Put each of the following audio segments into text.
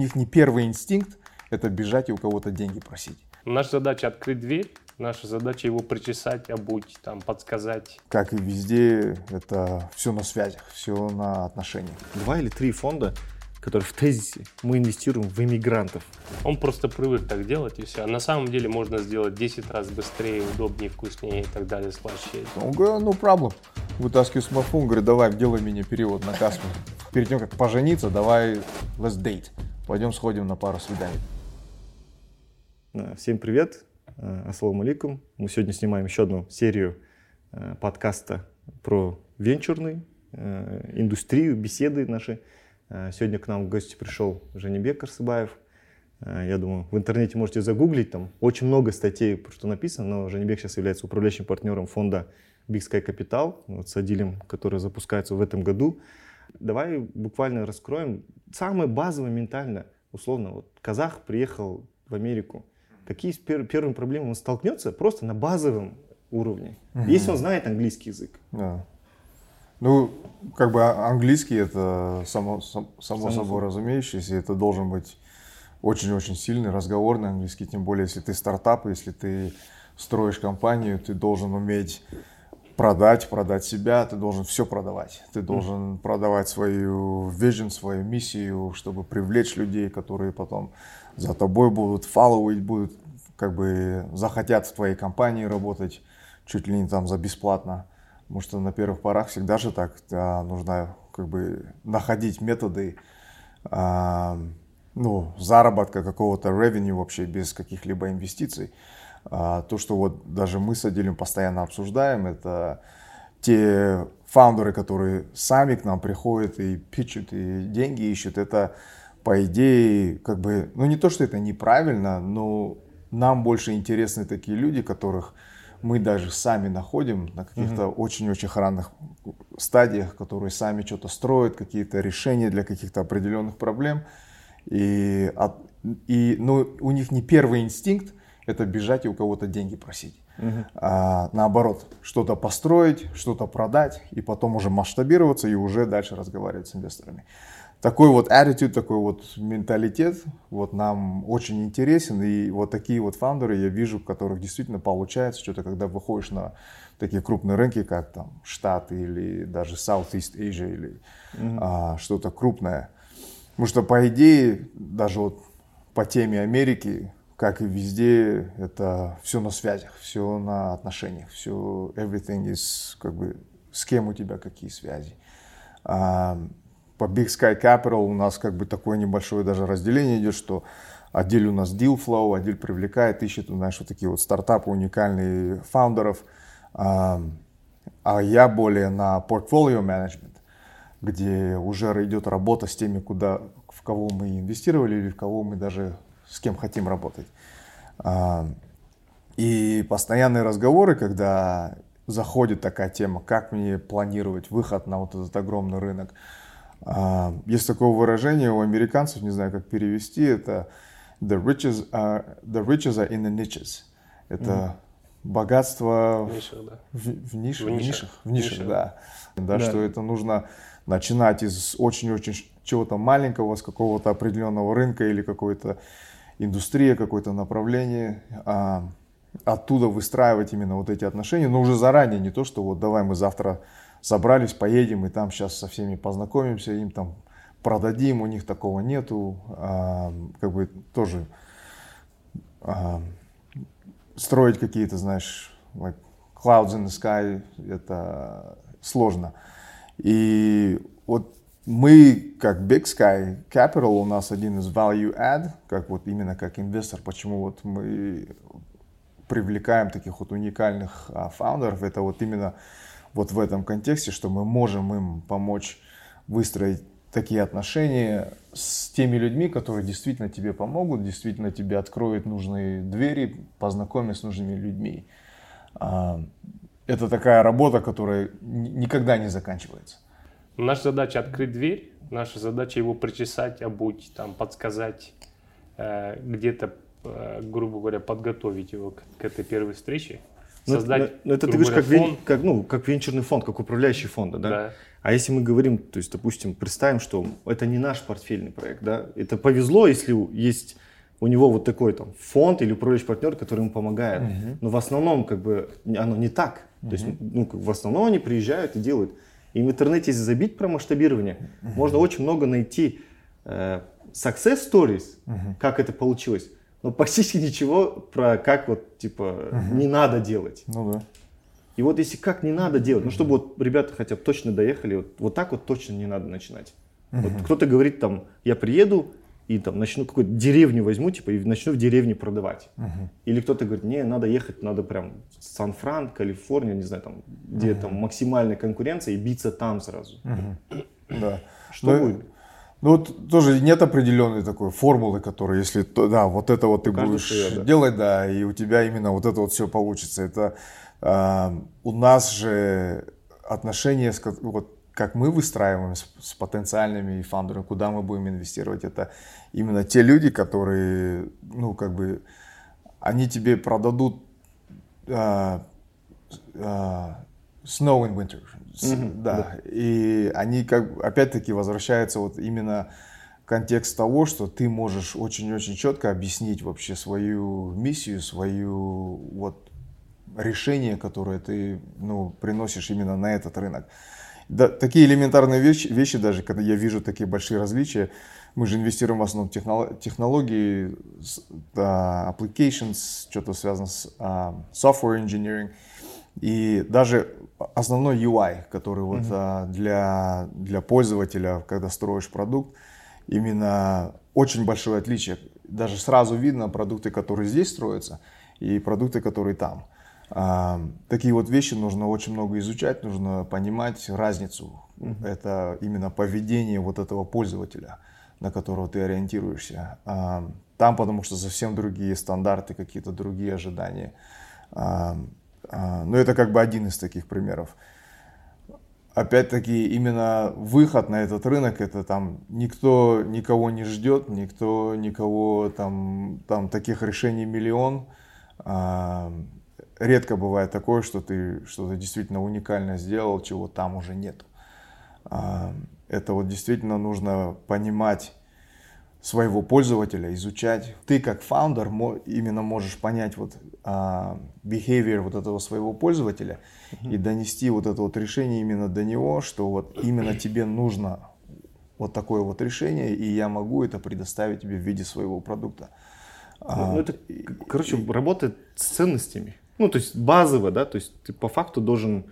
них не первый инстинкт это бежать и у кого-то деньги просить. Наша задача открыть дверь, наша задача его причесать, обуть, там, подсказать. Как и везде, это все на связях, все на отношениях. Два или три фонда, которые в тезисе мы инвестируем в иммигрантов. Он просто привык так делать и все. А на самом деле можно сделать 10 раз быстрее, удобнее, вкуснее и так далее, слаще. Он говорит, ну, проблем. Вытаскиваю смартфон, говорит, давай, делай мне перевод на кассу. Перед тем, как пожениться, давай, let's date. Пойдем сходим на пару свиданий. Э, всем привет, э, ассаламу алейкум. Мы сегодня снимаем еще одну серию э, подкаста про венчурную индустрию, беседы наши. Сегодня к нам в гости пришел Женебек Арсыбаев. Я думаю, в интернете можете загуглить, там очень много статей, что написано, но Женебек сейчас является управляющим партнером фонда Big Sky Capital, вот с Адилем, который запускается в этом году. Давай буквально раскроем самое базовое ментально, условно, вот казах приехал в Америку, какие пер, первыми проблемами он столкнется просто на базовом уровне, угу. если он знает английский язык. Да. Ну, как бы а, английский это само, само, само собой разумеющееся, это должен быть очень-очень сильный разговорный английский, тем более если ты стартап, если ты строишь компанию, ты должен уметь продать, продать себя, ты должен все продавать. Ты должен mm. продавать свою vision, свою миссию, чтобы привлечь людей, которые потом за тобой будут фолловить, будут как бы захотят в твоей компании работать чуть ли не там за бесплатно. Потому что на первых порах всегда же так да, нужно как бы находить методы а, ну, заработка какого-то revenue вообще без каких-либо инвестиций. А, то, что вот даже мы с Адилем постоянно обсуждаем, это те фаундеры, которые сами к нам приходят и пичут, и деньги ищут, это по идее, как бы, ну не то, что это неправильно, но нам больше интересны такие люди, которых мы даже сами находим на каких-то mm-hmm. очень-очень ранних стадиях, которые сами что-то строят, какие-то решения для каких-то определенных проблем. И, и ну, у них не первый инстинкт это бежать и у кого-то деньги просить. Uh-huh. А, наоборот, что-то построить, что-то продать, и потом уже масштабироваться и уже дальше разговаривать с инвесторами такой вот attitude, такой вот менталитет вот нам очень интересен. И вот такие вот фаундеры я вижу, в которых действительно получается что-то, когда выходишь на такие крупные рынки, как там Штаты или даже Southeast Asia или mm-hmm. а, что-то крупное. Потому что, по идее, даже вот по теме Америки, как и везде, это все на связях, все на отношениях, все everything is как бы с кем у тебя какие связи. А, по Big Sky Capital у нас как бы такое небольшое даже разделение идет, что отдель у нас deal flow, отдель привлекает, ищет, знаешь, вот такие вот стартапы, уникальные фаундеров. А, а я более на portfolio management, где уже идет работа с теми, куда, в кого мы инвестировали или в кого мы даже с кем хотим работать. А, и постоянные разговоры, когда заходит такая тема, как мне планировать выход на вот этот огромный рынок, а, есть такое выражение у американцев, не знаю, как перевести, это the riches are, the riches are in the niches. Это mm. богатство в нишах, да. в, в, ниш, в, в нишах, в нишах, нишах. Да. Да, да. Что это нужно начинать из очень-очень чего-то маленького, с какого-то определенного рынка или какой-то индустрии, какое-то направление. А, оттуда выстраивать именно вот эти отношения, но уже заранее, не то, что вот давай мы завтра собрались, поедем, и там сейчас со всеми познакомимся, им там продадим, у них такого нету, а, как бы тоже а, строить какие-то, знаешь, like clouds in the sky, это сложно. И вот мы, как Big Sky Capital, у нас один из value add, как вот именно как инвестор, почему вот мы привлекаем таких вот уникальных а, фаундеров, это вот именно вот в этом контексте, что мы можем им помочь выстроить такие отношения с теми людьми, которые действительно тебе помогут, действительно тебе откроют нужные двери, познакомят с нужными людьми. А, это такая работа, которая никогда не заканчивается. Наша задача открыть дверь, наша задача его причесать, обуть, там, подсказать, э, где-то, э, грубо говоря, подготовить его к, к этой первой встрече. создать. Но, но это ты говоришь как, вен, как, ну, как венчурный фонд, как управляющий фонд, да? Да. А если мы говорим, то есть, допустим, представим, что это не наш портфельный проект, да, это повезло, если есть у него вот такой там фонд или управляющий партнер, который ему помогает. Uh-huh. Но в основном как бы оно не так. Uh-huh. То есть, ну, в основном они приезжают и делают. И в интернете, если забить про масштабирование, uh-huh. можно очень много найти э, success stories, uh-huh. как это получилось, но почти ничего про как вот типа uh-huh. не надо делать. Ну да. И вот если как не надо делать, ну чтобы вот ребята хотя бы точно доехали, вот, вот так вот точно не надо начинать. Uh-huh. Вот кто-то говорит там, я приеду и там начну какую-то деревню возьму, типа, и начну в деревне продавать. Uh-huh. Или кто-то говорит, не, надо ехать, надо прям Сан-Фран, Калифорния, не знаю, там, где uh-huh. там максимальная конкуренция и биться там сразу. Uh-huh. Да. Что Но... будет? Ну вот тоже нет определенной такой формулы, которая, если да, вот это вот ты будешь свое, да. делать, да, и у тебя именно вот это вот все получится. Это э, у нас же отношения, с, вот как мы выстраиваем с, с потенциальными фаундерами, куда мы будем инвестировать, это именно те люди, которые, ну как бы, они тебе продадут э, э, snow in winter, Mm-hmm, да. да, и они как опять-таки возвращаются вот именно контекст того, что ты можешь очень-очень четко объяснить вообще свою миссию, свою вот решение, которое ты ну, приносишь именно на этот рынок. Да, такие элементарные вещи, вещи, даже когда я вижу такие большие различия, мы же инвестируем в основном в технологии, да, applications, что-то связано с uh, software engineering. И даже основной UI, который вот mm-hmm. для, для пользователя, когда строишь продукт, именно очень большое отличие. Даже сразу видно продукты, которые здесь строятся, и продукты, которые там. А, такие вот вещи нужно очень много изучать, нужно понимать разницу. Mm-hmm. Это именно поведение вот этого пользователя, на которого ты ориентируешься. А, там потому что совсем другие стандарты, какие-то другие ожидания. А, но это как бы один из таких примеров. Опять-таки, именно выход на этот рынок, это там никто никого не ждет, никто никого там, там таких решений миллион. А, редко бывает такое, что ты что-то действительно уникально сделал, чего там уже нет. А, это вот действительно нужно понимать своего пользователя, изучать. Ты как фаундер именно можешь понять вот uh, behavior вот этого своего пользователя и донести вот это вот решение именно до него, что вот именно тебе нужно вот такое вот решение, и я могу это предоставить тебе в виде своего продукта. Ну, ну это, короче, работает с ценностями. Ну, то есть базово, да, то есть ты по факту должен,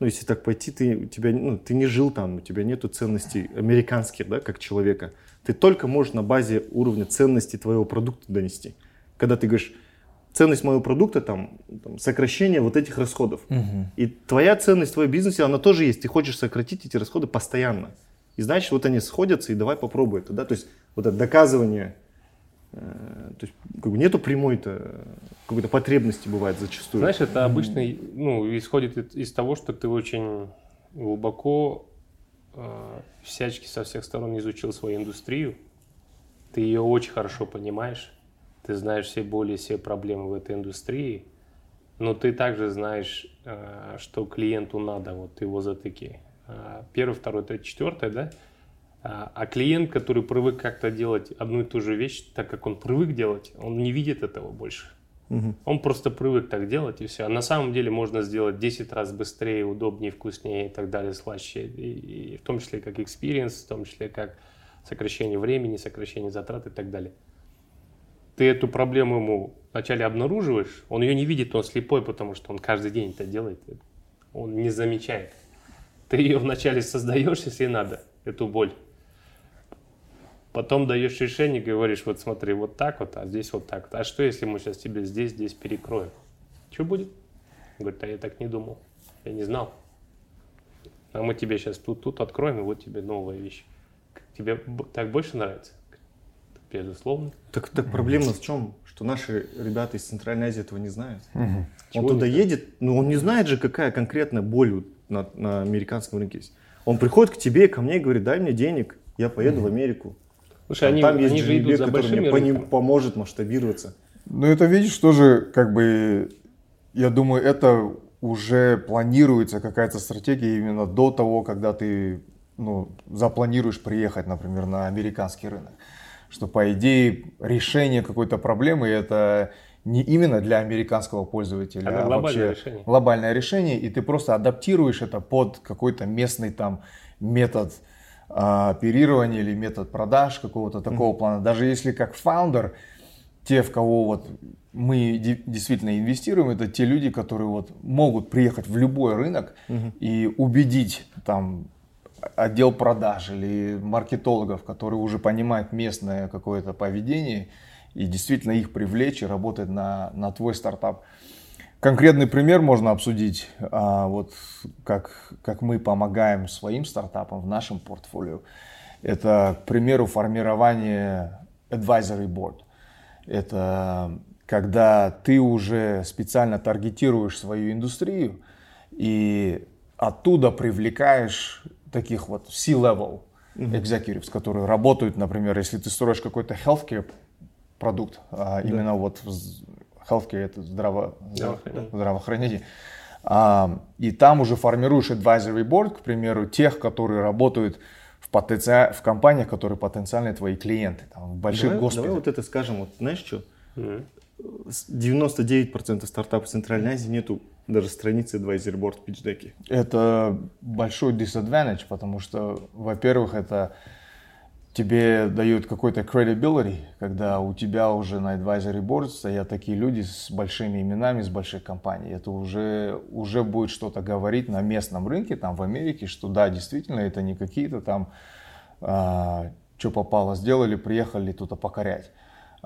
ну, если так пойти, ты, у тебя, ну, ты не жил там, у тебя нету ценностей американских, да, как человека ты только можешь на базе уровня ценности твоего продукта донести. Когда ты говоришь, ценность моего продукта там, там сокращение вот этих расходов. Угу. И твоя ценность в твоем бизнесе, она тоже есть. Ты хочешь сократить эти расходы постоянно. И значит, вот они сходятся, и давай попробуй это. Да? То есть вот это доказывание, то есть как бы нету прямой-то какой-то потребности бывает зачастую. Знаешь, это обычно ну, исходит из того, что ты очень глубоко Э, всячески со всех сторон изучил свою индустрию, ты ее очень хорошо понимаешь, ты знаешь все боли, все проблемы в этой индустрии, но ты также знаешь, э, что клиенту надо, вот его затыки. Э, первый, второй, третий, четвертый, да? А клиент, который привык как-то делать одну и ту же вещь, так как он привык делать, он не видит этого больше. Угу. Он просто привык так делать и все. А на самом деле можно сделать 10 раз быстрее, удобнее, вкуснее и так далее, слаще. И, и в том числе как experience, в том числе как сокращение времени, сокращение затрат и так далее. Ты эту проблему ему вначале обнаруживаешь, он ее не видит, он слепой, потому что он каждый день это делает. Он не замечает. Ты ее вначале создаешь, если надо, эту боль. Потом даешь решение, говоришь, вот смотри, вот так вот, а здесь вот так. А что, если мы сейчас тебе здесь, здесь перекроем? Что будет? Говорит, а я так не думал. Я не знал. А мы тебе сейчас тут, тут откроем, и вот тебе новая вещь. Тебе так больше нравится? Безусловно. Так, так проблема в чем? Что наши ребята из Центральной Азии этого не знают. Угу. Он туда едет, но он не знает же, какая конкретная боль на, на американском рынке есть. Он приходит к тебе, ко мне и говорит, дай мне денег, я поеду угу. в Америку. Слушай, они, там есть они же идут за большими мне поможет масштабироваться. Ну, это, видишь, тоже как бы я думаю, это уже планируется какая-то стратегия именно до того, когда ты ну, запланируешь приехать, например, на американский рынок. Что, по идее, решение какой-то проблемы это не именно для американского пользователя, Это а глобальное вообще решение. глобальное решение, и ты просто адаптируешь это под какой-то местный там метод оперирования или метод продаж какого-то такого плана. Даже если как фаундер, те, в кого вот мы де- действительно инвестируем, это те люди, которые вот могут приехать в любой рынок и убедить там отдел продаж или маркетологов, которые уже понимают местное какое-то поведение, и действительно их привлечь и работать на, на твой стартап. Конкретный пример можно обсудить, а, вот как, как мы помогаем своим стартапам в нашем портфолио. Это, к примеру, формирование advisory board. Это когда ты уже специально таргетируешь свою индустрию и оттуда привлекаешь таких вот C-level executives, которые работают, например, если ты строишь какой-то healthcare продукт, а, именно вот healthcare это здраво, Здравоохранение. здравоохранение. А, и там уже формируешь advisory board, к примеру, тех, которые работают в, потенци- в компаниях, которые потенциальные твои клиенты, там, в больших давай, госпиталях. давай вот это скажем, вот знаешь что? С- 99% стартапов Центральной Азии нету даже страницы Advisory Board в. Это большой disadvantage, потому что, во-первых, это тебе дает какой-то credibility, когда у тебя уже на advisory board стоят такие люди с большими именами, с больших компаний. Это уже, уже будет что-то говорить на местном рынке, там в Америке, что да, действительно, это не какие-то там, что попало, сделали, приехали тут покорять.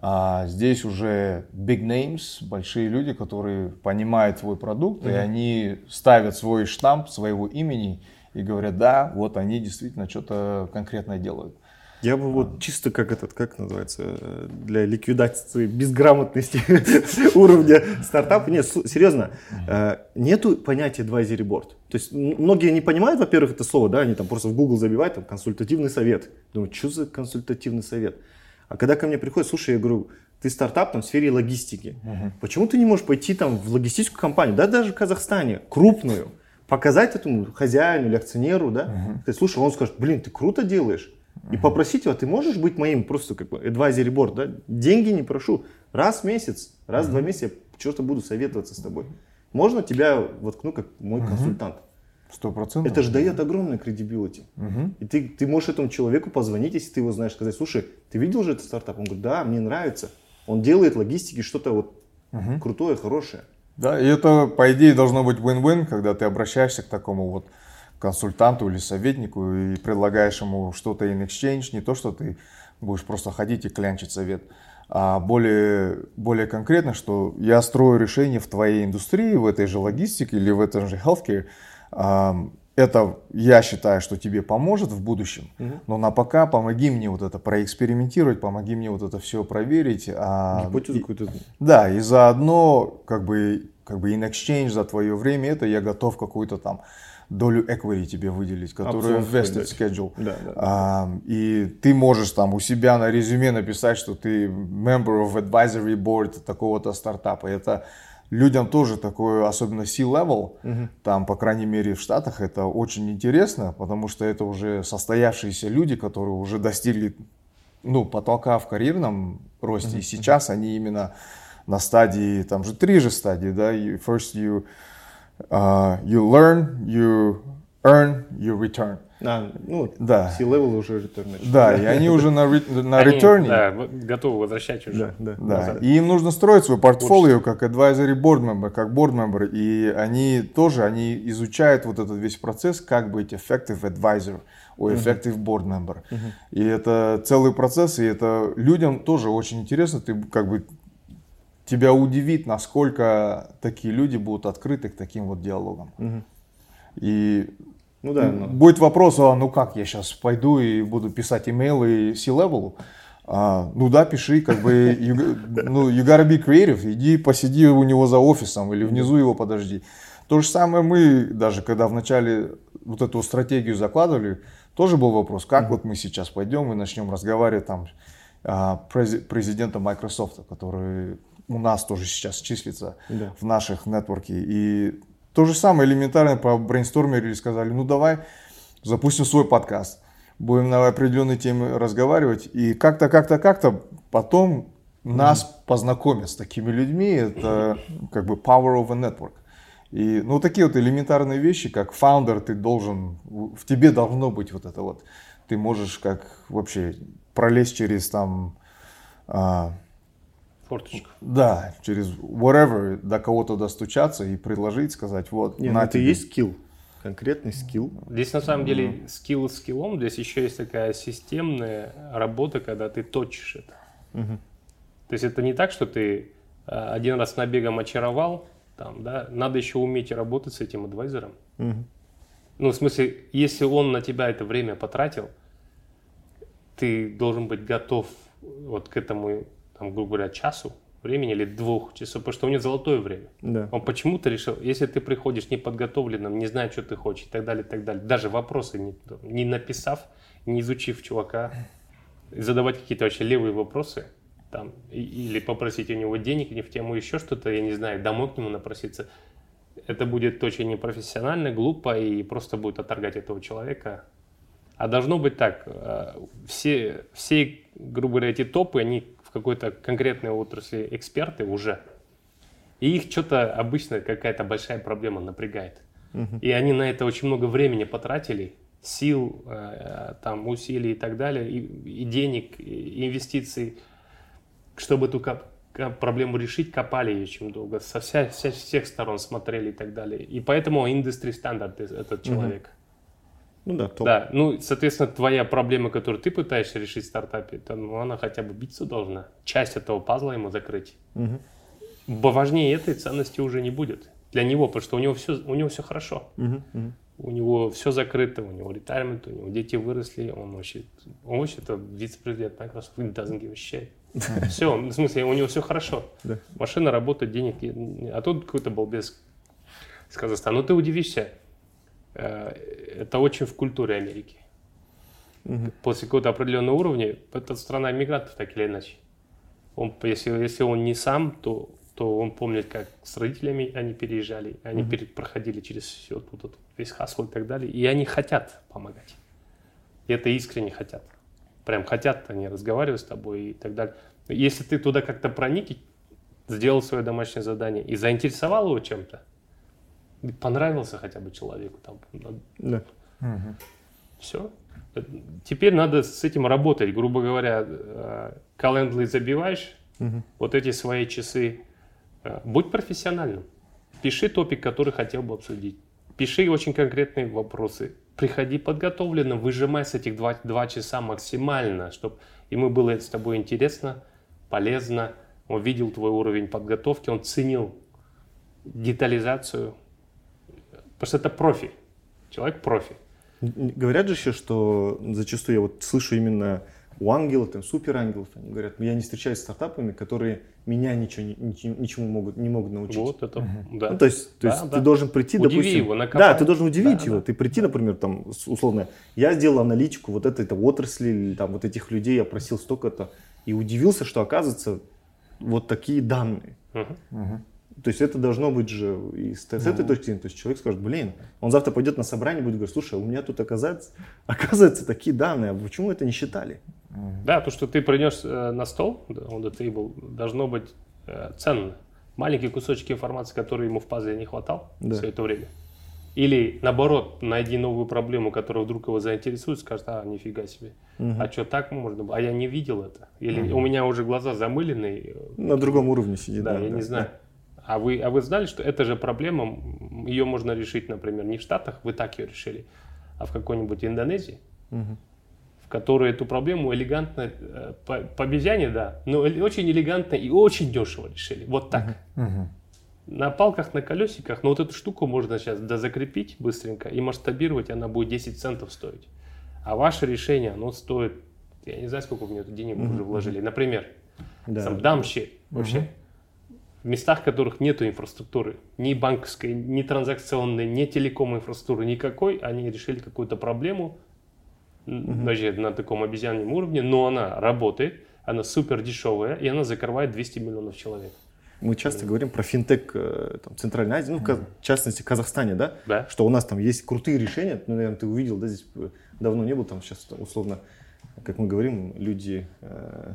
А здесь уже big names, большие люди, которые понимают твой продукт, и они ставят свой штамп своего имени и говорят, да, вот они действительно что-то конкретное делают. Я бы вот чисто как этот, как называется, э, для ликвидации безграмотности уровня стартапа. Нет, серьезно, э, нету понятия advisory board. То есть многие не понимают, во-первых, это слово, да, они там просто в Google забивают, там, консультативный совет. Думаю, что за консультативный совет? А когда ко мне приходят, слушай, я говорю, ты стартап там в сфере логистики. Почему ты не можешь пойти там в логистическую компанию, да даже в Казахстане, крупную, показать этому хозяину или акционеру, да, сказать, слушай, он скажет, блин, ты круто делаешь. И попросить его, «А ты можешь быть моим просто как бы advisory board, да? Деньги не прошу. Раз в месяц, раз в два месяца я что-то буду советоваться с тобой. Можно тебя воткну как мой консультант. Сто процентов. Это же дает огромное credibility. И ты, ты можешь этому человеку позвонить, если ты его знаешь, сказать, слушай, ты видел же этот стартап? Он говорит, да, мне нравится. Он делает логистики что-то вот крутое, хорошее. Да, и это, по идее, должно быть win-win, когда ты обращаешься к такому вот консультанту или советнику и предлагаешь ему что-то in exchange, не то, что ты будешь просто ходить и клянчить совет, а более, более конкретно, что я строю решение в твоей индустрии, в этой же логистике или в этом же healthcare, ам, это я считаю, что тебе поможет в будущем, но на пока помоги мне вот это проэкспериментировать, помоги мне вот это все проверить. а, Гипотезу и- какую-то. да, и заодно, как бы, как бы in exchange за твое время, это я готов какую-то там долю equity тебе выделить, которую Опцион vested дать. schedule. Да, да. А, и ты можешь там у себя на резюме написать, что ты member of advisory board такого-то стартапа. Это людям тоже такое, особенно C-level, там, по крайней мере, в Штатах, это очень интересно, потому что это уже состоявшиеся люди, которые уже достигли ну, потолка в карьерном росте. И сейчас они именно на стадии, там же три же стадии, да, you, first you, uh, you learn, you earn, you return. А, ну, Да. C-level уже return начал. Да, и они уже на, Они, ретерне. Да, готовы возвращать уже. Да, да. Да, назад. и им нужно строить свой портфолио как advisory board member, как board member, и они тоже, они изучают вот этот весь процесс, как быть effective advisor or effective board member. И это целый процесс, и это людям тоже очень интересно, ты как бы тебя удивит, насколько такие люди будут открыты к таким вот диалогам. И Ну да, но- Будет вопрос, а ну как, я сейчас пойду и буду писать имейлы C-level? А, ну да, пиши, как бы, you, ну, you gotta be creative, иди посиди у него за офисом или внизу его подожди. То же самое мы, даже когда вначале вот эту стратегию закладывали, тоже был вопрос, как вот мы сейчас пойдем и начнем разговаривать там а, прези- президента Microsoft, который у нас тоже сейчас числится Да. в наших нетворке. И то же самое элементарно по брейнстормили, сказали, ну давай запустим свой подкаст, будем на определенные темы разговаривать, и как-то, как-то, как-то потом нас познакомят с такими людьми, это как бы power of a network. И ну такие вот элементарные вещи, как фаундер, ты должен, в тебе должно быть вот это вот, ты можешь как вообще пролезть через там, а, Форточку. да, через whatever, до кого-то достучаться и предложить, сказать, вот, Не, ну на это тебе. есть скилл. Конкретный скилл. Здесь на самом деле скилл скиллом, здесь еще есть такая системная работа, когда ты точишь это. То есть это не так, что ты э, один раз набегом очаровал, там, да, надо еще уметь работать с этим адвайзером. Мгм. Ну, в смысле, если он на тебя это время потратил, ты должен быть готов вот к этому, там, грубо говоря, часу времени или двух часов, потому что у него золотое время. Да. Он почему-то решил, если ты приходишь неподготовленным, не зная, что ты хочешь и так далее, и так далее, даже вопросы не, не написав, не изучив чувака, задавать какие-то вообще левые вопросы, там, или попросить у него денег, не в тему еще что-то, я не знаю, домой к нему напроситься, это будет очень непрофессионально, глупо и просто будет отторгать этого человека. А должно быть так, э, все, все, грубо говоря, эти топы, они в какой-то конкретной отрасли эксперты уже. И их что-то обычно какая-то большая проблема напрягает. И они на это очень много времени потратили, сил, э, там, усилий и так далее, и, и денег, и инвестиций, чтобы эту проблему решить, копали ее очень долго, со вся, вся- всех сторон смотрели и так далее. И поэтому индустрий стандарт этот человек. Ну да, топ. Да, ну, соответственно, твоя проблема, которую ты пытаешься решить в стартапе, то, ну, она хотя бы биться должна. Часть этого пазла ему закрыть. Бо важнее этой ценности уже не будет для него, потому что у него все, у него все хорошо. Мгм, мгм. У него все закрыто, у него ретаймент, у него дети выросли, он вообще, он вообще это вице-президент Microsoft, he doesn't give a shit. Все, в смысле, у него все хорошо. Да. Машина работает, денег, а тут какой-то балбес из Казахстана. Ну ты удивишься, это очень в культуре Америки. Мгм. После какого-то определенного уровня, это страна иммигрантов, так или иначе. Он, если, если он не сам, то, то он помнит, как с родителями они переезжали, они пере- проходили через все вот этот весь хасл и так далее, и они хотят помогать. И это искренне хотят. Прям хотят они разговаривать с тобой и так далее. Если ты туда как-то проник, сделал свое домашнее задание и заинтересовал его чем-то, понравился хотя бы человеку, там, Да. все. Теперь надо с этим работать. Грубо говоря, э, календарь забиваешь, Мгм. вот эти свои часы. Э, Будь профессиональным. Пиши топик, который хотел бы обсудить. Пиши очень конкретные вопросы. Приходи подготовленным, выжимай с этих два, два часа максимально, чтобы ему было с тобой интересно, полезно. Он видел твой уровень подготовки, он ценил детализацию. Потому что это профи. Человек профи. Говорят же еще, что зачастую я вот слышу именно у ангелов, там, супер ангелов, они говорят, я не встречаюсь с стартапами, которые меня ничего, ничему, ничему могут, не могут научить. Вот это, да. Ну, то есть, то Да, есть да. ты должен прийти, Удиви допустим, его, да, накопай. ты должен удивить Да, его. да. Ты прийти, например, там, условно, я сделал аналитику вот этой -то отрасли, или там вот этих людей, я просил столько-то, и удивился, что оказывается вот такие данные. Мгм. То есть это должно быть же и с, с этой точки зрения. То есть человек скажет, блин, он завтра пойдет на собрание и будет говорить, слушай, а у меня тут оказывается, оказывается такие данные, а почему это не считали? Да, то, что ты принес э, на стол, да, on the table, должно быть э, ценно. Маленькие кусочки информации, которые ему в пазле не хватал Да. все это время. Или наоборот, найди новую проблему, которая вдруг его заинтересует, скажет, а, нифига себе. А что так можно было? А я не видел это. Или у меня уже глаза замыленные. На другом уровне сидит. Да, я не знаю. А вы, а вы знали, что эта же проблема, ее можно решить, например, не в Штатах, вы так ее решили, а в какой-нибудь Индонезии, Мгм. в которой эту проблему элегантно, э, по, по обезьяне, да, но эль- очень элегантно и очень дешево решили. Вот так. На палках, на колесиках, но вот эту штуку можно сейчас дозакрепить быстренько и масштабировать, она будет 10 центов стоить. А ваше решение, оно стоит, я не знаю, сколько в нее денег уже вложили. Например, Да. сам дамщик вообще. В местах, в которых нет инфраструктуры, ни банковской, ни транзакционной, ни телеком инфраструктуры никакой, они решили какую-то проблему, м, даже на таком обезьянном уровне, но она работает, она супер дешевая, и она закрывает 200 миллионов человек. мы часто говорим про финтех э, там, Центральной Азии, ну, в частности, в Казахстане, да? Да. Что у нас там есть крутые решения, ну, наверное, ты увидел, да, здесь э, давно не был, там сейчас условно, как мы говорим, люди э,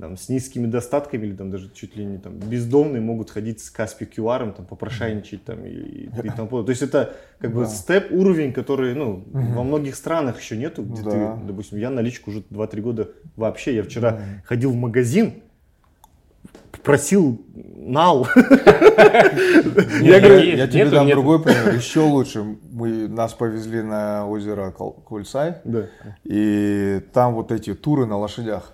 там, с низкими достатками или там даже чуть ли не там бездомные могут ходить с Каспи QR, там попрошайничать там и, и, и тому подобное. То есть это как бы степ уровень, который ну во многих странах еще нету, где Да. ты, допустим, я наличку уже 2-3 года вообще. Я вчера ходил в магазин, просил нал. Я, говорю, тебе дам другой пример, еще лучше. Мы, нас повезли на озеро Да, и там вот эти туры на лошадях.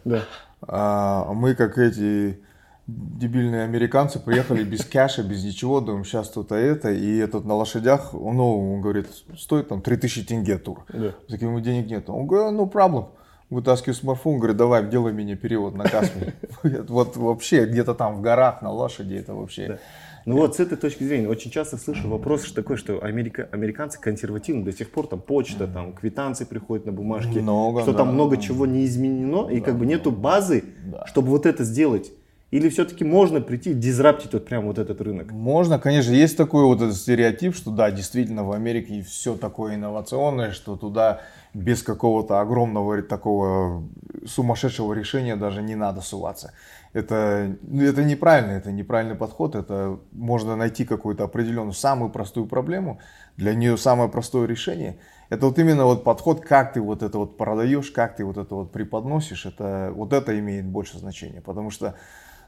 А мы, как эти дебильные американцы, приехали без кэша, без ничего, думаем, сейчас то-то это, и этот на лошадях, ну, он говорит, стоит там 3000 тенге тур. Да. Таким ему денег нет. Он говорит, ну, проблем. Вытаскиваю смартфон, говорит, давай, делай мне перевод на Каспи. Вот вообще, где-то там в горах на лошади, это вообще... Ну вот с этой точки зрения очень часто слышу вопрос что такой, что америка, американцы консервативны, до сих пор там почта, там квитанции приходят на бумажке, Много, что да. там много чего не изменено, и как бы нету базы, чтобы вот это сделать. Или все-таки можно прийти и дизраптить вот прям вот этот рынок? Можно, конечно, есть такой вот этот стереотип, что да, действительно в Америке все такое инновационное, что туда без какого-то огромного такого сумасшедшего решения даже не надо суваться. Это, ну, это неправильно, это неправильный подход, это можно найти какую-то определенную самую простую проблему, для нее самое простое решение. Это вот именно вот подход, как ты вот это вот продаешь, как ты вот это вот преподносишь, это, вот это имеет больше значения, потому что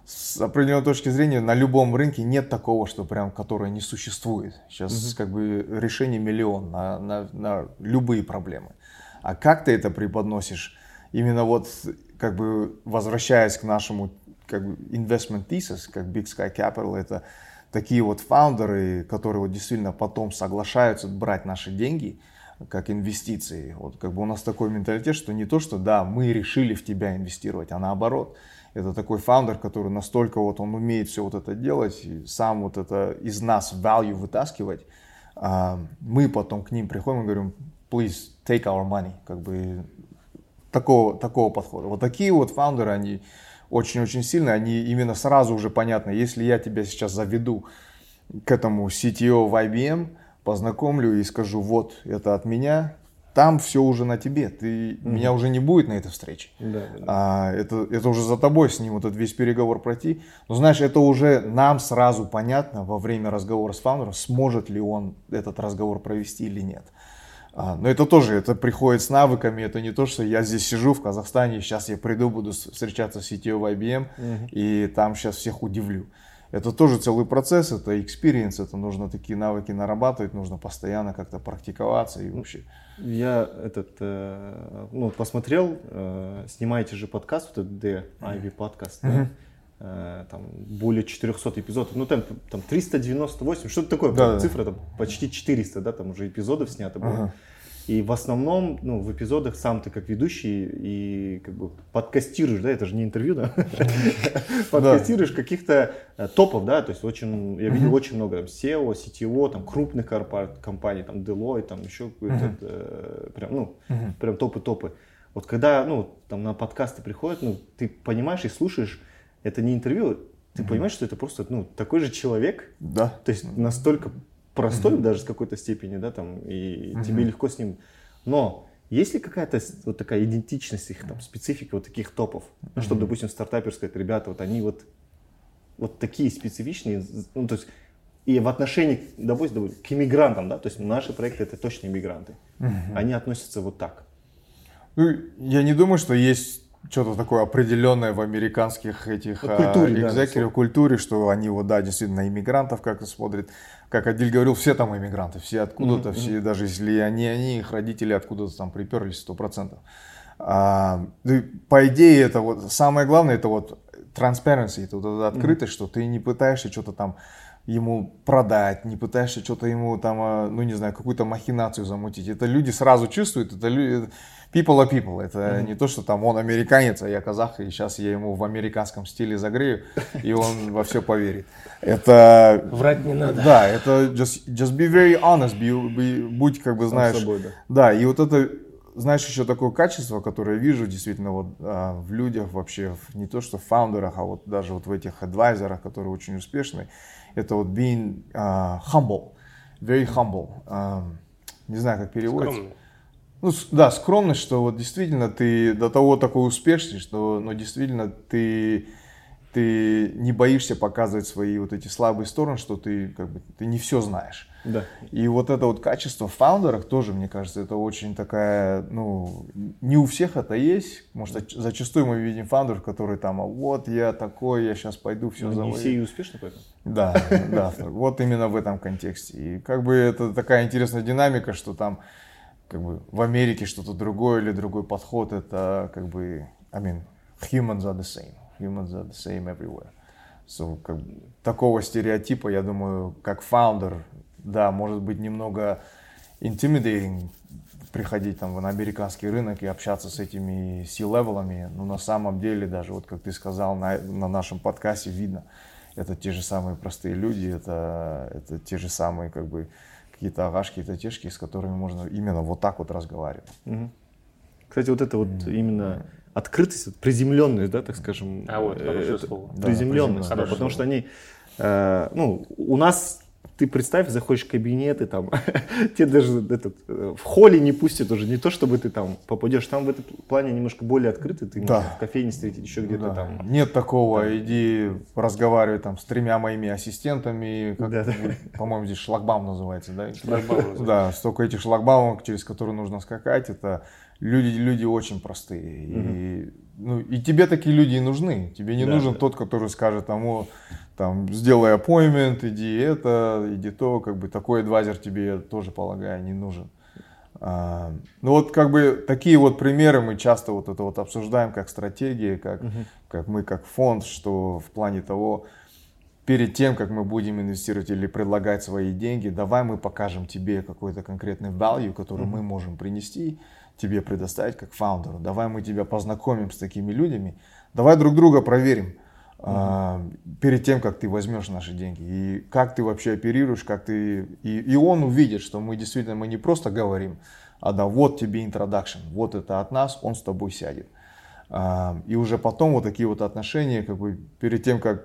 с определенной точки зрения на любом рынке нет такого, что прям которое не существует. Сейчас как бы решение миллион на, на, на любые проблемы. А как ты это преподносишь? Именно вот как бы возвращаясь к нашему как бы investment thesis, как Big Sky Capital, это такие вот фаундеры, которые вот действительно потом соглашаются брать наши деньги как инвестиции. Вот как бы у нас такой менталитет, что не то, что да, мы решили в тебя инвестировать, а наоборот. Это такой фаундер, который настолько вот он умеет все вот это делать, и сам вот это из нас value вытаскивать. А мы потом к ним приходим и говорим, please take our money, как бы такого, такого подхода. Вот такие вот фаундеры, они очень-очень сильные, они именно сразу уже понятно, если я тебя сейчас заведу к этому CTO в IBM, познакомлю и скажу, вот, это от меня, там все уже на тебе, ты, меня уже не будет на этой встрече. Да, А, это, это уже за тобой с ним вот этот весь переговор пройти. Но знаешь, это уже нам сразу понятно во время разговора с фаундером, сможет ли он этот разговор провести или нет. А, но это тоже, это приходит с навыками, это не то, что я здесь сижу в Казахстане, сейчас я приду, буду встречаться с CTO в IBM, и там сейчас всех удивлю. Это тоже целый процесс, это experience, это нужно такие навыки нарабатывать, нужно постоянно как-то практиковаться и вообще. Я этот, э, ну, посмотрел, э, снимаете же подкаст, вот этот The Ivy подкаст, да? Э, там более 400 эпизодов, ну там, там 398, что-то такое, Да, цифра там почти 400, да, там уже эпизодов снято было. Ага. И в основном, ну, в эпизодах сам ты как ведущий и как бы подкастируешь, да, это же не интервью, да, подкастируешь каких-то э, топов, да, то есть очень, я видел очень много там SEO, CTO, там крупных компаний, там Deloitte, там еще какой-то, э, прям, ну, прям топы-топы. Вот когда, ну, там на подкасты приходят, ну, ты понимаешь и слушаешь, это не интервью, ты понимаешь, что это просто, ну, такой же человек, Да. то есть настолько простой даже с какой-то степени, да, там, и тебе легко с ним. Но есть ли какая-то вот такая идентичность их, там, специфика вот таких топов? Ну, чтобы, допустим, стартапер сказать, ребята, вот они вот, вот такие специфичные, ну, то есть, и в отношении, допустим, к иммигрантам, да, то есть наши проекты это точно иммигранты. Они относятся вот так. Ну, я не думаю, что есть что-то такое определенное в американских этих В культуре, а, да, культуре, что они вот, да, действительно на иммигрантов как-то смотрят. Как Адиль говорил, все там иммигранты, все откуда-то, все, даже если они, они, их родители откуда-то там приперлись, сто процентов. А, ну по идее, это вот самое главное, это вот transparency, это вот эта открытость, что ты не пытаешься что-то там ему продать, не пытаешься что-то ему там, а, ну не знаю, какую-то махинацию замутить. Это люди сразу чувствуют, это люди, people are people. Это не то, что там он американец, а я казах, и сейчас я ему в американском стиле загрею, и он во все поверит. Это... Врать не надо. Да, это just, just be very honest, be- be- будь как бы знаешь. собой, да. Да, и вот это знаешь, еще такое качество, которое я вижу действительно вот а, в людях вообще, в, не то что в фаундерах, а вот даже вот в этих адвайзерах, которые очень успешны, это вот being uh, humble, very humble. Um, не знаю, как переводится. Скромный. Ну, да, скромность, что вот действительно ты до того такой успешный, что, ну, действительно ты ты не боишься показывать свои вот эти слабые стороны, что ты как бы ты не все знаешь. Да. И вот это вот качество в фаундерах тоже, мне кажется, это очень такая, ну, не у всех это есть. Может, зачастую мы видим фаундеров, которые там, а вот я такой, я сейчас пойду все завоюю. Не все и успешны поэтому. Да, да, вот именно в этом контексте. И как бы это такая интересная динамика, что там как бы в Америке что-то другое или другой подход, это как бы, I mean, humans are the same humans are the same everywhere. So, как, такого стереотипа, я думаю, как founder, да, может быть немного intimidating приходить там на американский рынок и общаться с этими C-level ами, но на самом деле даже вот как ты сказал на, на нашем подкасте видно, это те же самые простые люди, это, это те же самые как бы какие-то агашки, какие-то тешки, с которыми можно именно вот так вот разговаривать. Угу. Кстати, вот это вот mm-hmm. именно открытость, приземленность, да, так скажем. А вот, хорошее это, слово. Приземленность, да, да, потому что они, э, ну, у нас ты представь, заходишь в кабинет, и там тебе даже этот, э, в холле не пустят уже, не то чтобы ты там попадешь, там в этом плане немножко более открытый, ты да. можешь в кофейне встретить еще где-то да. там. Нет такого, там. иди разговаривай там с тремя моими ассистентами, как, да, да. по-моему, здесь шлагбаум называется, да? Шлагбаум. Да, столько этих шлагбаумов, через которые нужно скакать, это люди, люди очень простые. Угу. И, ну, и тебе такие люди и нужны. Тебе не да, нужен да. тот, который скажет тому, там, сделай appointment, иди это, иди то, как бы такой адвайзер тебе, тоже полагаю, не нужен. А, ну вот как бы такие вот примеры мы часто вот это вот обсуждаем как стратегии, как, угу. как мы как фонд, что в плане того, перед тем, как мы будем инвестировать или предлагать свои деньги, давай мы покажем тебе какой-то конкретный value, который угу. мы можем принести, тебе предоставить как фаундеру. Давай мы тебя познакомим с такими людьми. Давай друг друга проверим mm-hmm. перед тем, как ты возьмешь наши деньги. И как ты вообще оперируешь, как ты... И, и он увидит, что мы действительно, мы не просто говорим, а да, вот тебе introduction, вот это от нас, он с тобой сядет. Э, и уже потом вот такие вот отношения, как бы перед тем, как,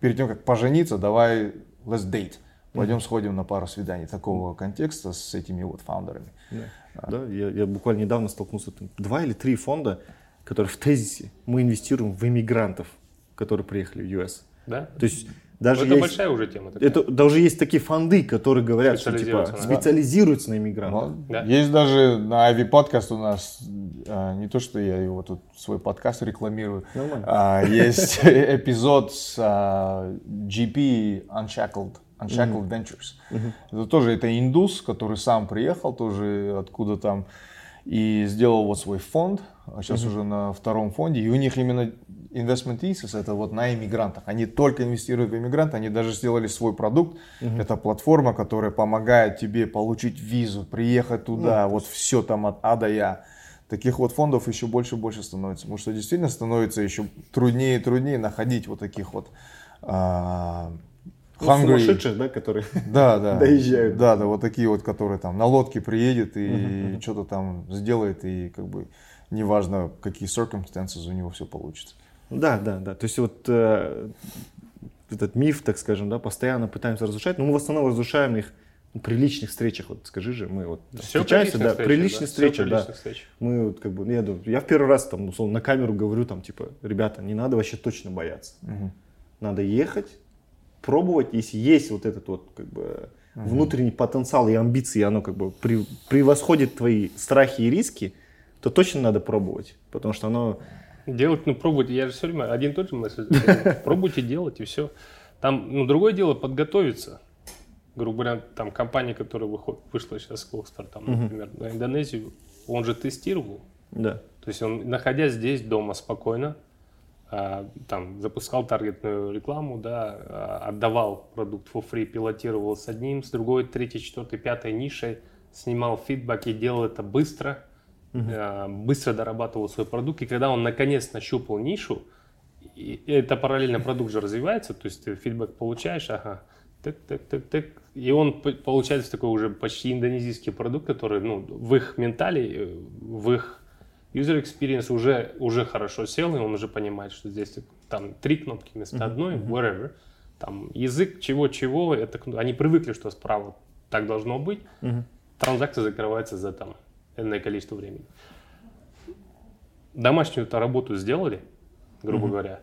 перед тем, как пожениться, давай let's date. Пойдем сходим на пару свиданий такого контекста с этими вот фаундерами. Yeah. Да, я, я буквально недавно столкнулся, там, два или три фонда, которые в тезисе мы инвестируем в иммигрантов, которые приехали в US. Да? То есть даже это есть, большая уже тема. Такая. Это даже есть такие фонды, которые говорят, что типа на специализируются на иммигрантах. Ну, да. Есть даже на Ави подкаст у нас а, не то, что я его тут свой подкаст рекламирую, а, есть эпизод с а, GP Unshackled Unshackled mm-hmm. Ventures. Mm-hmm. Это тоже это индус, который сам приехал тоже откуда там и сделал вот свой фонд, а сейчас mm-hmm. уже на втором фонде, и у них именно investment thesis это вот на иммигрантах. Они только инвестируют в иммигрантов, они даже сделали свой продукт. Mm-hmm. Это платформа, которая помогает тебе получить визу, приехать туда, mm-hmm. вот все там от А до Я. Таких вот фондов еще больше и больше становится, потому что действительно становится еще труднее и труднее находить вот таких вот а, ну, сумасшедших, да, которые да, да, доезжают. Да, да, вот такие вот, которые там на лодке приедет и uh-huh. что-то там сделает, и как бы неважно, какие circumstances у него все получится. Да, да, да. То есть вот э, этот миф, так скажем, да, постоянно пытаемся разрушать, но мы в основном разрушаем их при личных встречах, вот скажи же, мы вот Все встречаемся, да, при личных встречах, да. Мы вот как бы, я, я в первый раз там, условно, на камеру говорю, там, типа, ребята, не надо вообще точно бояться. Угу. Надо ехать, пробовать, если есть вот этот вот как бы uh внутренний потенциал и амбиции, оно как бы превосходит твои страхи и риски, то точно надо пробовать, потому что оно... Делать, ну пробовать, я же все время один и тот же мысль. Пробуйте делать и все. Там, ну другое дело подготовиться. Грубо говоря, там компания, которая выходит, вышла сейчас с Клокстар, там, например, на Индонезию, он же тестировал. Да. То есть он, находясь здесь дома спокойно, там запускал таргетную рекламу, да, а, отдавал продукт for free, пилотировал с одним, с другой, третьей, четвертой, пятой нишей, снимал фидбэк и делал это быстро, uh-huh. быстро дорабатывал свой продукт. И когда он наконец нащупал нишу, и это параллельно продукт же развивается, то есть ты фидбэк получаешь, ага, так, так, так, так. И он получается такой уже почти индонезийский продукт, который ну, в их ментале, э, в их user experience уже, уже хорошо сел, и он уже понимает, что здесь там три кнопки вместо одной, wherever. Там язык чего-чего, это, они привыкли, что справа так должно быть. Транзакция закрывается за там энное количество времени. Домашнюю-то работу сделали, грубо говоря.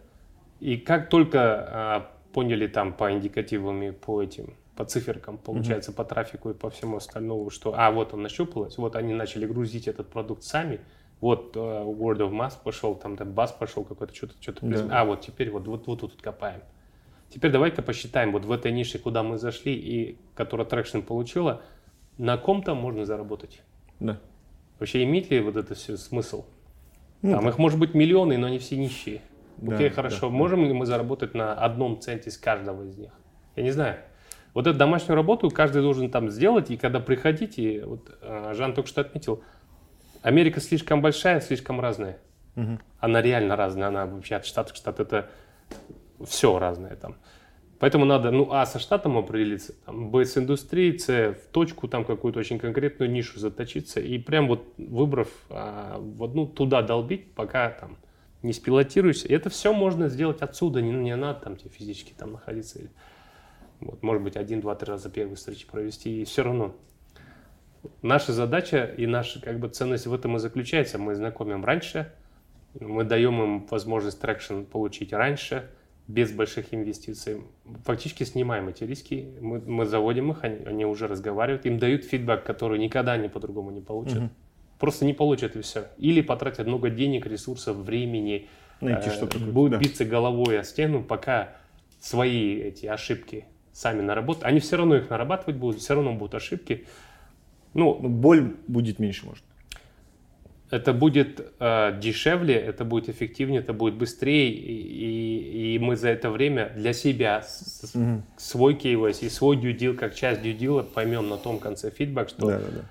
И как только а, поняли там по индикативам и по этим, по циферкам, получается, по трафику и по всему остальному, что, а, вот он нащупалось, вот они начали грузить этот продукт сами, вот э, word of mouth пошел, там, да, buzz пошел какой-то, что-то, что-то, Да. а, вот теперь вот, вот, вот тут копаем. Теперь давай-ка посчитаем, вот в этой нише, куда мы зашли и которая traction получила, на ком-то можно заработать. Да. Вообще имеет ли вот это все смысл? Ну, Там их может быть миллионы, но они все нищие. Да, Окей, да, хорошо. да. Можем ли мы заработать на одном центе с каждого из них? Я не знаю. Вот эту домашнюю работу каждый должен там сделать, и когда приходите, вот э, Жан только что отметил, Америка слишком большая, слишком разная. Мгм. Она реально разная, она вообще от штата к штату, это все разное там. Поэтому надо, ну, а, со штатом определиться, там, б, с индустрией, с, в точку там какую-то очень конкретную нишу заточиться и прям вот выбрав а, в одну туда долбить, пока там не спилотируешься. И это все можно сделать отсюда, не, не надо там тебе физически там находиться. Вот, может быть, один, два, три раза первые встречи провести, и все равно. Наша задача и наша как бы ценность в этом и заключается. Мы знакомим раньше, мы даем им возможность traction получить раньше, без больших инвестиций. Фактически снимаем эти риски, мы, мы заводим их, они, они уже разговаривают, им дают фидбэк, который никогда они по-другому не получат. Мгм. Просто не получат и все. Или потратят много денег, ресурсов, времени, Найти э, что-то. такое, будут да. биться головой о стену, пока свои эти ошибки сами наработают. Они все равно их нарабатывать будут, все равно будут ошибки. Ну, боль будет меньше, может. это будет э, дешевле, это будет эффективнее, это будет быстрее, и, и- и мы за это время для себя с- Мгм. свой KYC, свой due deal, как часть deal, поймем на том конце фидбэк, что Да, да, да.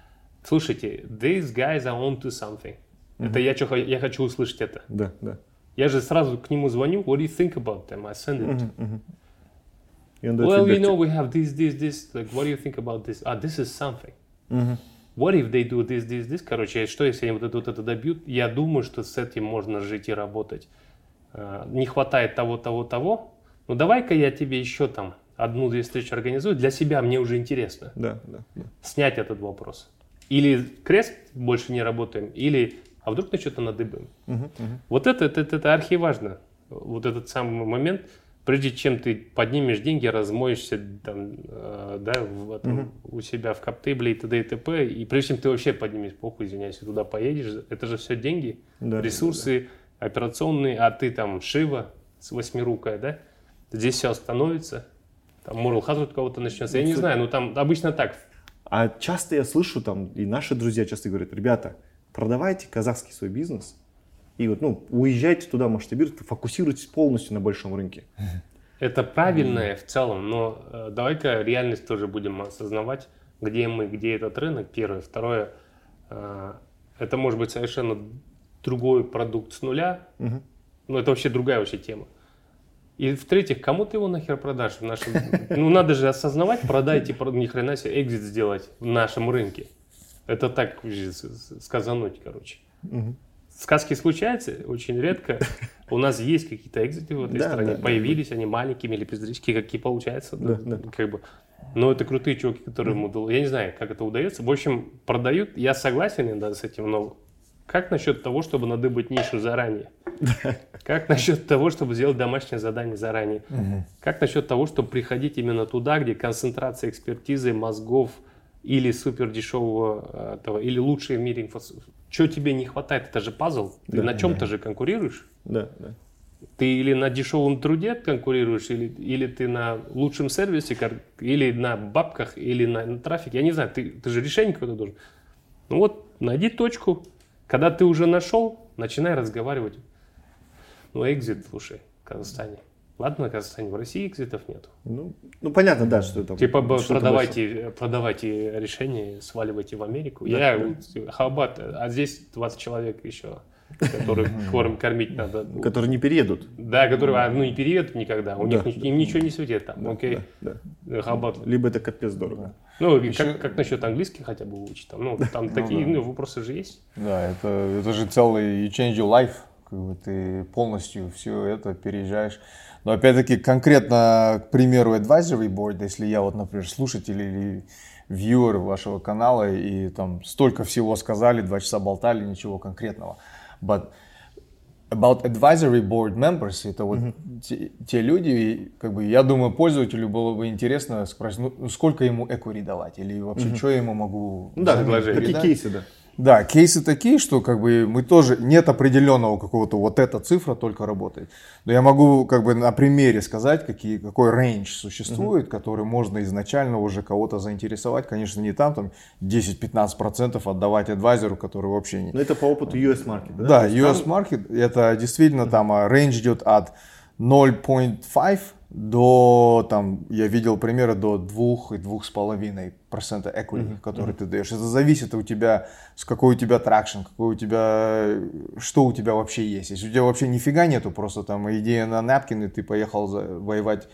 слушайте, these guys are on to something. Это я, чё я хочу услышать это. Да, да. Я же сразу к нему звоню, what do you think about them? I send it. И он дает Well, you фидбэк. know, we have this, this, this. Like, what do you think about this? Ah, this is something. Мгм. What if they do this, this, this? Короче, что если они вот это, вот это добьют? Я думаю, что с этим можно жить и работать. А, Не хватает того, того, того. Ну давай-ка я тебе еще там одну-две встречи организую. Для себя мне уже интересно Да, да, да. снять этот вопрос. Или крест больше не работаем, или а вдруг мы что-то надыбаем. Мгм, мгм. Вот это, это, это, это архиважно. Вот этот самый момент, прежде чем ты поднимешь деньги, размоешься там, э, да, в этом, у себя в каптебле и т.д. и т.п. И прежде чем ты вообще поднимешь, похуй, извиняюсь, и туда поедешь, это же все деньги, Да, ресурсы операционные, а ты там Шива с восьмирукая, да? Здесь все остановится, там Hazard у кого-то начнется. Я не знаю, ну там обычно так. А часто я слышу там, и наши друзья часто говорят, ребята, продавайте казахский свой бизнес, и вот, ну, уезжайте туда, масштабируйте, фокусируйтесь полностью на большом рынке. Это правильное в целом, но э, давай-ка реальность тоже будем осознавать, где мы, где этот рынок, первое. Второе, э, это может быть совершенно другой продукт с нуля, Мгм. ну это вообще другая вообще тема. И в-третьих, кому ты его нахер продашь? В нашем... Ну надо же осознавать, продайте, про- ни хрена себе, экзит сделать в нашем рынке. Это так сказануть, короче. Мгм. Сказки случаются очень редко. У нас есть какие-то экзиты в этой Да, стране. да, да, Появились они маленькими или пиздрички, какие получаются. Да, да. Как бы. Но это крутые чуваки, которые ему удалось. Я не знаю, как это удается. В общем, продают. Я согласен иногда с этим, но как насчет того, чтобы надыбать нишу заранее? Как насчет того, чтобы сделать домашнее задание заранее? Как насчет того, чтобы приходить именно туда, где концентрация экспертизы, мозгов или супер дешевого этого, или лучшей в мире инфо... Что тебе не хватает? Это же пазл. Ты Да, на чем-то же конкурируешь. Да, да. Ты или на дешевом труде конкурируешь, или, или ты на лучшем сервисе, или на бабках, или на, на трафике. Я не знаю, ты, ты же решение какое-то должен. Ну вот, найди точку. Когда ты уже нашел, начинай разговаривать. Ну, экзит, слушай, в Казахстане. Ладно, в Казахстане, в России экзитов нету. Ну, ну, понятно, да, что это... Типа что-то продавайте, продавайте решение, сваливайте в Америку. Да, Я, да. а здесь 20 человек еще которых корм, кормить надо. Которые не переедут. Да, которые а, ну, не переедут никогда. У Да, них ни- им ничего не светит там. Окей. Да, How about- Либо это капец дорого. Ну, Еще- как, как насчет английский хотя бы выучить? Там, ну, там такие да. ну, вопросы же есть. Да, это, это же целый you change your life. Как бы ты полностью все это переезжаешь. Но опять-таки конкретно, к примеру, advisory board, если я вот, например, слушатель или вьюер вашего канала и там столько всего сказали, два часа болтали, ничего конкретного. But about advisory board members, это вот те, те люди, как бы, я думаю, пользователю было бы интересно спросить, ну, сколько ему equity давать, или вообще, что я ему могу Ну да, такие передать. кейсы, да. Да, кейсы такие, что как бы мы тоже нет определенного какого-то вот эта цифра только работает. Но я могу как бы на примере сказать, какие, какой range существует, который можно изначально уже кого-то заинтересовать. Конечно, не там, там 10-15% отдавать advisor у, который вообще не... Но это по опыту US Market, да? Да, US там- Market, это действительно там а, range идет от 0.5 до, там, я видел примеры до 2 и 2,5 процента equity, который ты даешь. Это зависит у тебя, с какой у тебя тракшн, какой у тебя, что у тебя вообще есть. Если у тебя вообще нифига нету, просто там идея на напкин, и ты поехал за- воевать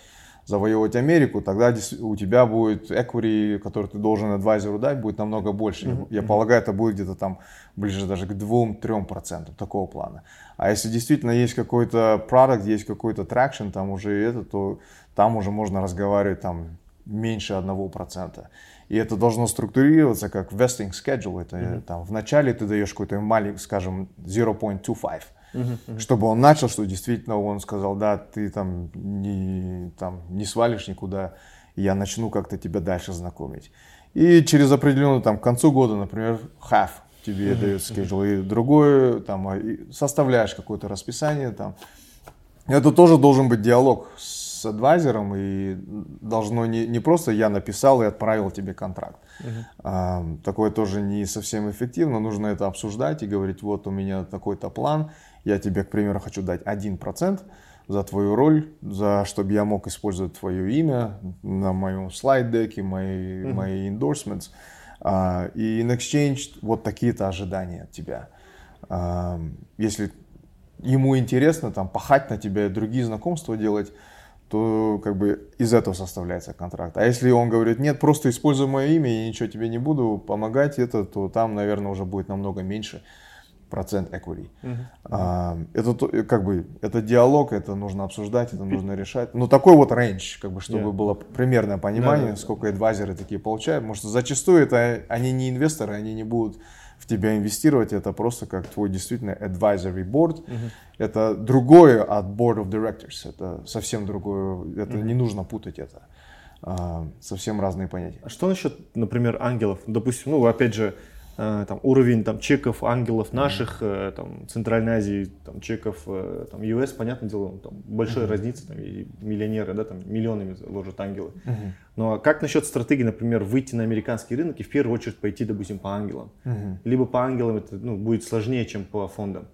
завоевывать Америку, тогда у тебя будет equity, который ты должен адвайзеру дать, будет намного больше. Я полагаю, это будет где-то там ближе даже к 2-3% такого плана. А если действительно есть какой-то продукт, есть какой-то traction, там уже это, то там уже можно разговаривать там меньше 1%. И это должно структурироваться как vesting schedule. Это там в начале ты даешь какой-то маленький, скажем, 0.25 чтобы он начал, что действительно он сказал, да, ты там не, там, не свалишь никуда, я начну как-то тебя дальше знакомить. И через определенную, там, к концу года, например, half тебе дает schedule, и другое, там, а, и составляешь какое-то расписание, там. Это тоже должен быть диалог с адвайзером, и должно не, не просто я написал и отправил тебе контракт. А, такое тоже не совсем эффективно, нужно это обсуждать и говорить, вот у меня такой-то план, я тебе, к примеру, хочу дать 1% за твою роль, за чтобы я мог использовать твое имя на моем слайд-деке, мои, мои endorsements. А, и in exchange вот такие-то ожидания от тебя. А, если ему интересно там пахать на тебя другие знакомства делать, то как бы из этого составляется контракт. А если он говорит, нет, просто используй мое имя, я ничего тебе не буду помогать, это, то там, наверное, уже будет намного меньше процент equity. А, это то- как бы это диалог, это нужно обсуждать, это нужно решать. Ну такой вот рейндж, как бы чтобы Yeah. было примерное понимание, да, сколько адвайзеры такие получают. Потому что зачастую это они не инвесторы, они не будут в тебя инвестировать, это просто как твой действительно advisory board. Это другое от board of directors, это совсем другое, это не нужно путать это. А, совсем разные понятия. А что насчет, например, ангелов? Допустим, ну, опять же, там, уровень там, чеков ангелов наших, э, там, Центральной Азии, там, чеков э, там, US, понятное дело, там, большая разница, там, и миллионеры, да, там, миллионами ложат ангелы. Но а как насчет стратегии, например, выйти на американский рынок и в первую очередь пойти, допустим, по ангелам? Либо по ангелам это ну, будет сложнее, чем по фондам.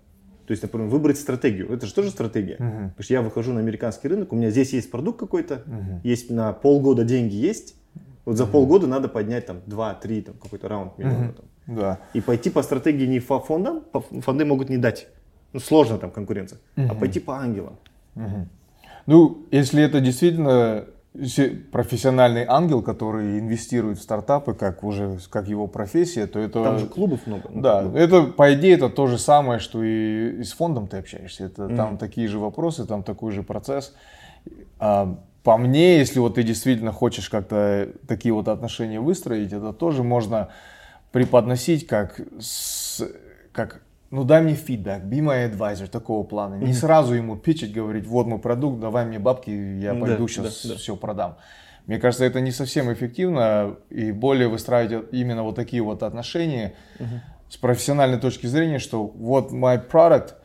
То есть, например, выбрать стратегию. Это же тоже стратегия. Потому что я выхожу на американский рынок, у меня здесь есть продукт какой-то, есть на полгода деньги есть. Вот за полгода надо поднять там 2-3, там какой-то раунд миллиона. там. Да. И пойти по стратегии не по фондам, по- фонды могут не дать. Ну, сложно там конкуренция. А пойти по ангелам. Ну, если это действительно профессиональный ангел, который инвестирует в стартапы, как уже как его профессия, то это Там же клубов много. ну, да, бы. это по идее это то же самое, что и, и с фондом ты общаешься. Это там такие же вопросы, там такой же процесс. А, по мне, если вот ты действительно хочешь как-то такие вот отношения выстроить, это тоже можно преподносить как, с- как ну дай мне фидбэк, be my advisor, такого плана. Не сразу ему питчить, говорить, вот мой продукт, давай мне бабки, я Да, пойду да, сейчас да. все продам. Мне кажется, это не совсем эффективно, и более выстраивать именно вот такие вот отношения с профессиональной точки зрения, что вот мой продукт,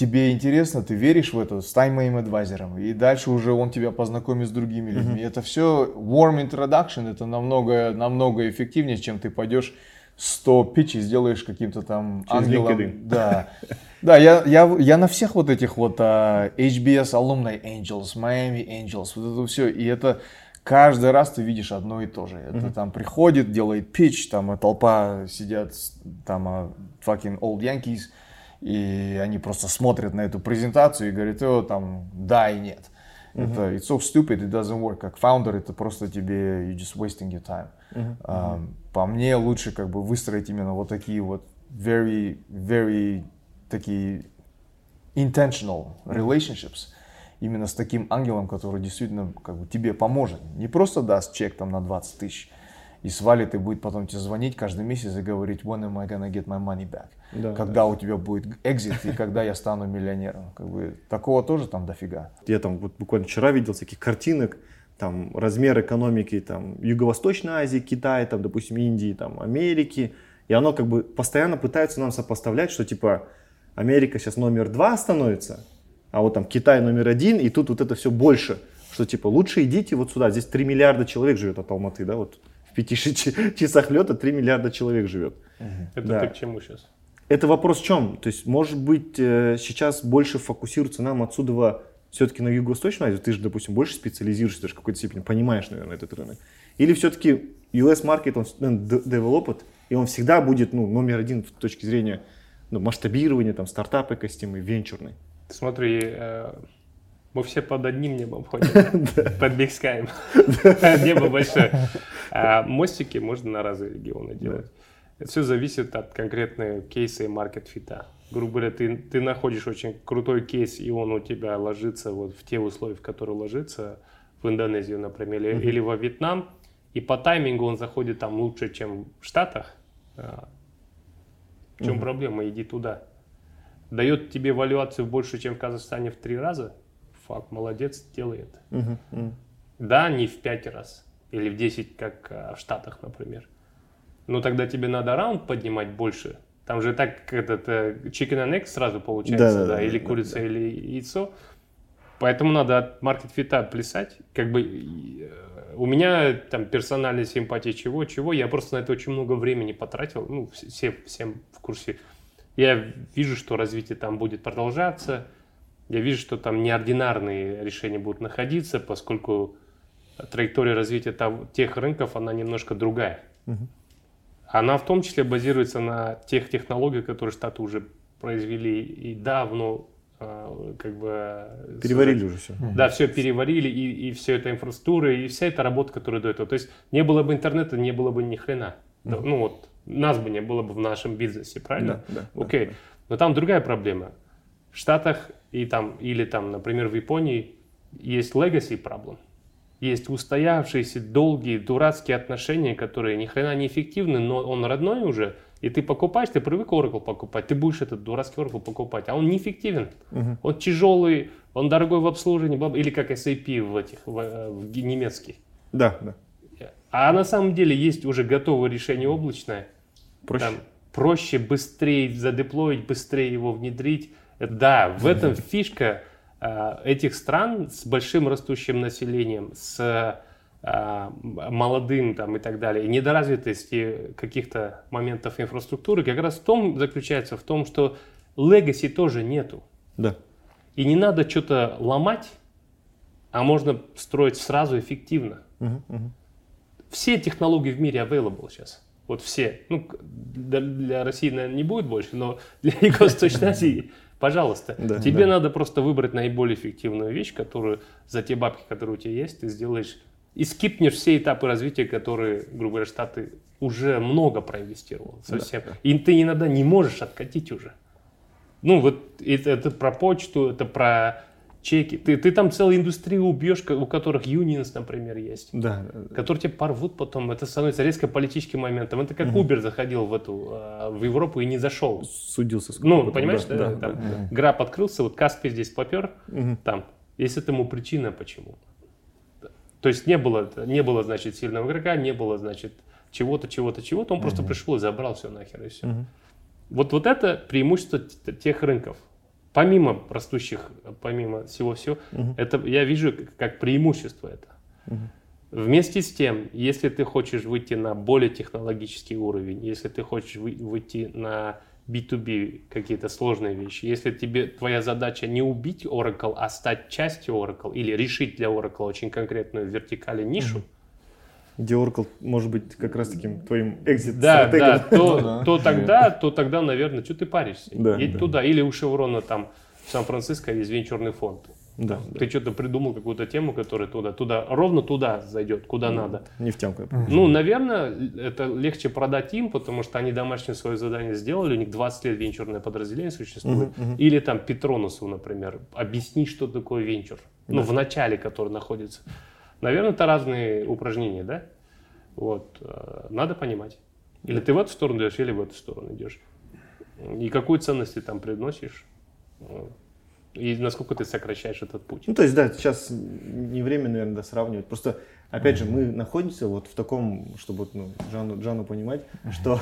тебе интересно, ты веришь в это, стань моим адвайзером. И дальше уже он тебя познакомит с другими людьми. Это все warm introduction, это намного, намного эффективнее, чем ты пойдешь 100 питчей сделаешь каким-то там Через ангелом. LinkedIn. Да, да я, я, я на всех вот этих вот а, HBS Alumni Angels, Miami Angels, вот это все, и это каждый раз ты видишь одно и то же. Это там приходит, делает питч, там а толпа сидят, там а, fucking old Yankees, и они просто смотрят на эту презентацию и говорят, о, там, да и нет. Uh-huh. Это it's so stupid, it doesn't work. Как фаундер это просто тебе you just wasting your time. Uh-huh. Uh, по мне лучше как бы выстроить именно вот такие вот very, very такие intentional relationships именно с таким ангелом, который действительно как бы тебе поможет. Не просто даст чек там на 20 тысяч, и свалит и будет потом тебе звонить каждый месяц и говорить, when am I gonna get my money back? Да, когда да. у тебя будет экзит и когда я стану миллионером. Как бы, такого тоже там дофига. Я там вот буквально вчера видел всяких картинок, там размер экономики там Юго-Восточной Азии, Китая, там, допустим, Индии, там, Америки. И оно как бы постоянно пытается нам сопоставлять, что типа Америка сейчас номер два становится, а вот там Китай номер один, и тут вот это все больше. Что типа лучше идите вот сюда, здесь 3 миллиарда человек живет от Алматы, да, вот пяти часах лета 3 миллиарда человек живет. Это да. ты к чему сейчас? Это вопрос в чем? То есть, может быть, э, сейчас больше фокусируется нам отсюда все-таки на Юго-Восточную Азию? Ты же, допустим, больше специализируешься, даже в какой-то степени понимаешь, наверное, этот рынок. Или все-таки US market, он developed, и он всегда будет ну, номер один с точки зрения ну, масштабирования, там, стартап экосистемы, венчурной? Смотри, э, мы все под одним небом ходим, под Бигскайм. Небо большое. А мостики можно на разные регионы делать. Это все зависит от конкретной кейса и маркет-фита. Грубо говоря, ты, ты находишь очень крутой кейс, и он у тебя ложится вот в те условия, в которые ложится в Индонезию, например, или, или во Вьетнам, и по таймингу он заходит там лучше, чем в Штатах. А, в чем проблема? Иди туда. Дает тебе валюацию больше, чем в Казахстане в три раза – факт, молодец, делает. Угу, угу. Да, не в 5 раз или в 10, как а, в Штатах, например. Но тогда тебе надо раунд поднимать больше. Там же так этот э, chicken and egg сразу получается, да, да, да или да, курица, да. или яйцо. Поэтому надо от маркет-фита плясать. Как бы э, у меня там персональная симпатия чего-чего, я просто на это очень много времени потратил. Ну, все, всем в курсе. Я вижу, что развитие там будет продолжаться я вижу, что там неординарные решения будут находиться, поскольку траектория развития тех рынков, она немножко другая. Угу. Она в том числе базируется на тех технологиях, которые Штаты уже произвели и давно а, как бы... Переварили уже все. Да, все переварили, и, и все это инфраструктура, и вся эта работа, которая до этого. То есть не было бы интернета, не было бы ни хрена. Mm. Ну вот, нас бы не было бы в нашем бизнесе, правильно? Да, да. Окей. Да, да. Но там другая проблема. В Штатах и там, или там, например, в Японии есть legacy problem. Есть устоявшиеся долгие дурацкие отношения, которые ни хрена не эффективны, но он родной уже, и ты покупаешь, ты привык Oracle покупать, ты будешь этот дурацкий Oracle покупать, а он неэффективен. Uh-huh. Он тяжелый, он дорогой в обслуживании, или как SAP в этих, в, в немецких. Да, да. А на самом деле есть уже готовое решение облачное. Проще. Там, проще, быстрее задеплоить, быстрее его внедрить. Да, в этом фишка а, этих стран с большим растущим населением, с а, молодым там и так далее, недоразвитости каких-то моментов инфраструктуры, как раз в том заключается, в том, что легаси тоже нету. Да. И не надо что-то ломать, а можно строить сразу эффективно. Угу, угу. Все технологии в мире available сейчас. Вот все. Ну, для России, наверное, не будет больше, но для Юго-Восточной Азии Пожалуйста, да, тебе да. надо просто выбрать наиболее эффективную вещь, которую за те бабки, которые у тебя есть, ты сделаешь и скипнешь все этапы развития, которые, грубо говоря, Штаты уже много проинвестировал совсем. Да, да. И ты иногда не можешь откатить уже. Ну, вот это, это про почту, это про чеки. Ты, ты там целую индустрию убьешь, у которых unions, например, есть. Да. Которые тебе порвут потом. Это становится резко политическим моментом. Это как угу. Uber заходил в эту, а, в Европу и не зашел. Судился с Ну, понимаешь, да? да, да, там, да. Граб открылся, вот Каспи здесь попер, угу. там. Есть этому причина, почему. То есть не было, не было, значит, сильного игрока, не было, значит, чего-то, чего-то, чего-то. Он угу. просто пришел и забрал все нахер, и все. Угу. Вот, вот это преимущество тех рынков помимо растущих, помимо всего-всего, угу. это я вижу как преимущество это. Угу. Вместе с тем, если ты хочешь выйти на более технологический уровень, если ты хочешь выйти на B2B какие-то сложные вещи, если тебе твоя задача не убить Oracle, а стать частью Oracle или решить для Oracle очень конкретную вертикали нишу, угу. Где Oracle может быть как раз таким твоим экзит Да, да, то, Ну да. то тогда, то тогда, наверное, что ты паришься? Да, Едь да. туда. Или у Шеврона там в Сан-Франциско есть венчурный фонд. Да, Ты что-то придумал, какую-то тему, которая туда, туда, ровно туда зайдет, куда надо. нефтянку. Ну, наверное, это легче продать им, потому что они домашнее свое задание сделали, у них 20 лет венчурное подразделение существует. Или там Петронусу, например, объяснить, что такое венчур. Ну, в начале, который находится. Наверное, это разные упражнения, да? Вот. э, Надо понимать. Или ты в эту сторону идешь, или в эту сторону идешь. И какую ценность ты там приносишь. э, И насколько ты сокращаешь этот путь. Ну, то есть, да, сейчас не время, наверное, да, сравнивать. Просто, опять же, мы находимся вот в таком, чтобы вот, ну, Жанну, Жанну понимать, что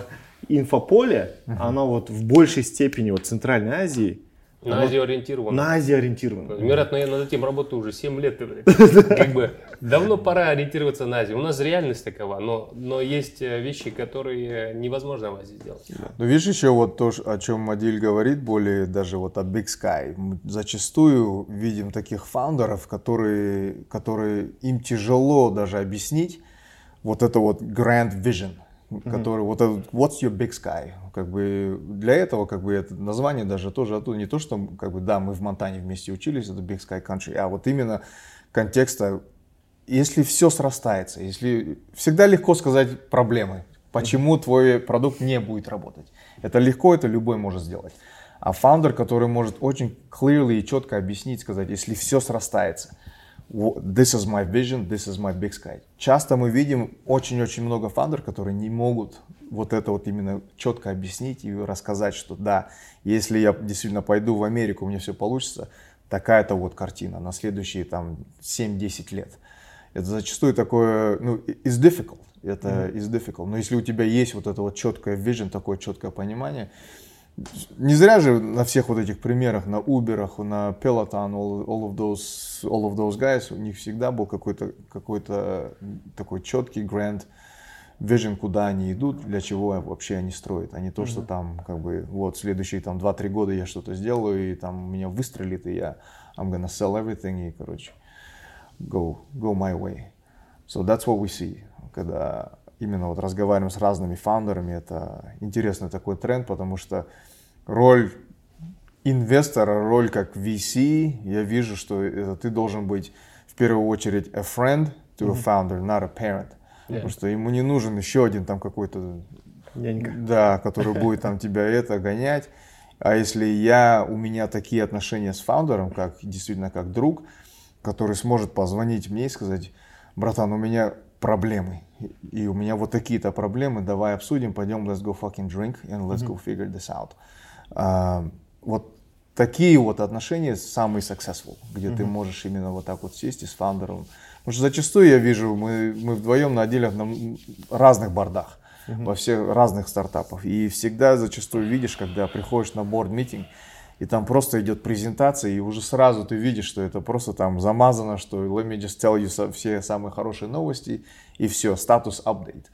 инфополе, оно вот в большей степени вот Центральной Азии, На Азию ориентирован. на Азию ориентировано. Мират, я над этим работаю уже 7 лет. Как бы давно пора ориентироваться на Азию. У нас реальность такова, но, но есть э, вещи, которые невозможно в Азии сделать. Ну, видишь, еще вот то, о чем Мадиль говорит, более даже вот о Big Sky. Мы зачастую видим таких фаундеров, которые, которые им тяжело даже объяснить вот это вот grand vision, который вот этот what's your big sky, как бы для этого как бы это название даже тоже оттуда не то что как бы да мы в Монтане вместе учились это big sky country, а вот именно контекста если все срастается, если всегда легко сказать проблемы, почему твой продукт не будет работать. Это легко, это любой может сделать. А фаундер, который может очень clearly и четко объяснить, сказать, если все срастается, this is my vision, this is my big sky. Часто мы видим очень-очень много фаундеров, которые не могут вот это вот именно четко объяснить и рассказать, что да, если я действительно пойду в Америку, у меня все получится, такая-то вот картина на следующие там 7-10 лет. Это зачастую такое, ну, is difficult. Это is difficult. Но если у тебя есть вот это вот четкое vision, такое четкое понимание, не зря же на всех вот этих примерах, на Uber, на Peloton, all, all of those, all of those guys, у них всегда был какой-то какой такой четкий grand vision, куда они идут, для чего вообще они строят, а не то, что там как бы вот следующие там 2-3 года я что-то сделаю, и там меня выстрелит, и я I'm gonna sell everything, и короче go, go my way. So that's what we see. Когда именно вот разговариваем с разными фаундерами, это интересный такой тренд, потому что роль инвестора, роль как VC, я вижу, что это ты должен быть в первую очередь a friend to a founder, not a parent. Потому что ему не нужен еще один там какой-то Нянька. да, который будет там тебя это гонять. А если я, у меня такие отношения с фаундером, как действительно как друг, который сможет позвонить мне и сказать, братан, у меня проблемы, и у меня вот такие-то проблемы, давай обсудим, пойдем, let's go fucking drink and let's go figure this out. А, вот такие вот отношения самые successful, где ты можешь именно вот так вот сесть и с фаундером. Потому что зачастую я вижу, мы, мы вдвоем на отделах на разных бордах, во всех разных стартапах. И всегда зачастую видишь, когда приходишь на борд-митинг, и там просто идет презентация, и уже сразу ты видишь, что это просто там замазано, что let me just tell you все самые хорошие новости, и все, статус апдейт.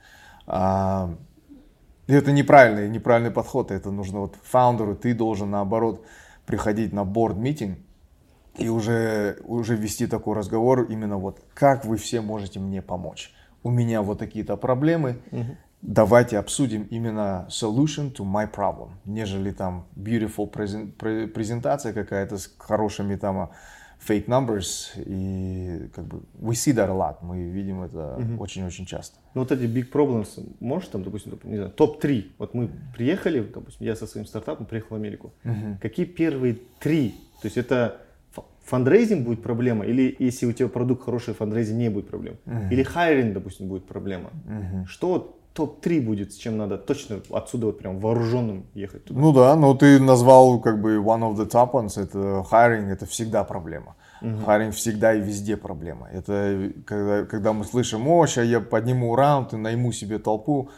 И это неправильный, неправильный подход. Это нужно вот фаундеру, ты должен наоборот приходить на борд-митинг и уже, уже вести такой разговор именно вот, как вы все можете мне помочь. У меня вот такие-то проблемы, давайте обсудим именно solution to my problem, нежели там beautiful презен- пре- презентация какая-то с хорошими там а, fake numbers. И как бы we see that a lot, мы видим это очень-очень часто. Ну, вот эти big problems, можешь там, допустим, доп- не знаю, топ-3. Вот мы приехали, допустим, я со своим стартапом приехал в Америку. Какие первые три? То есть это фандрейзинг будет проблема, или если у тебя продукт хороший, фандрейзинг не будет проблем. Или хайринг, допустим, будет проблема. Что вот топ-3 будет, с чем надо точно отсюда вот прям вооруженным ехать туда? Ну да, но ты назвал как бы one of the top ones, это hiring, это всегда проблема. Hiring всегда и везде проблема. Это когда, когда мы слышим, о, сейчас я подниму раунд и найму себе толпу,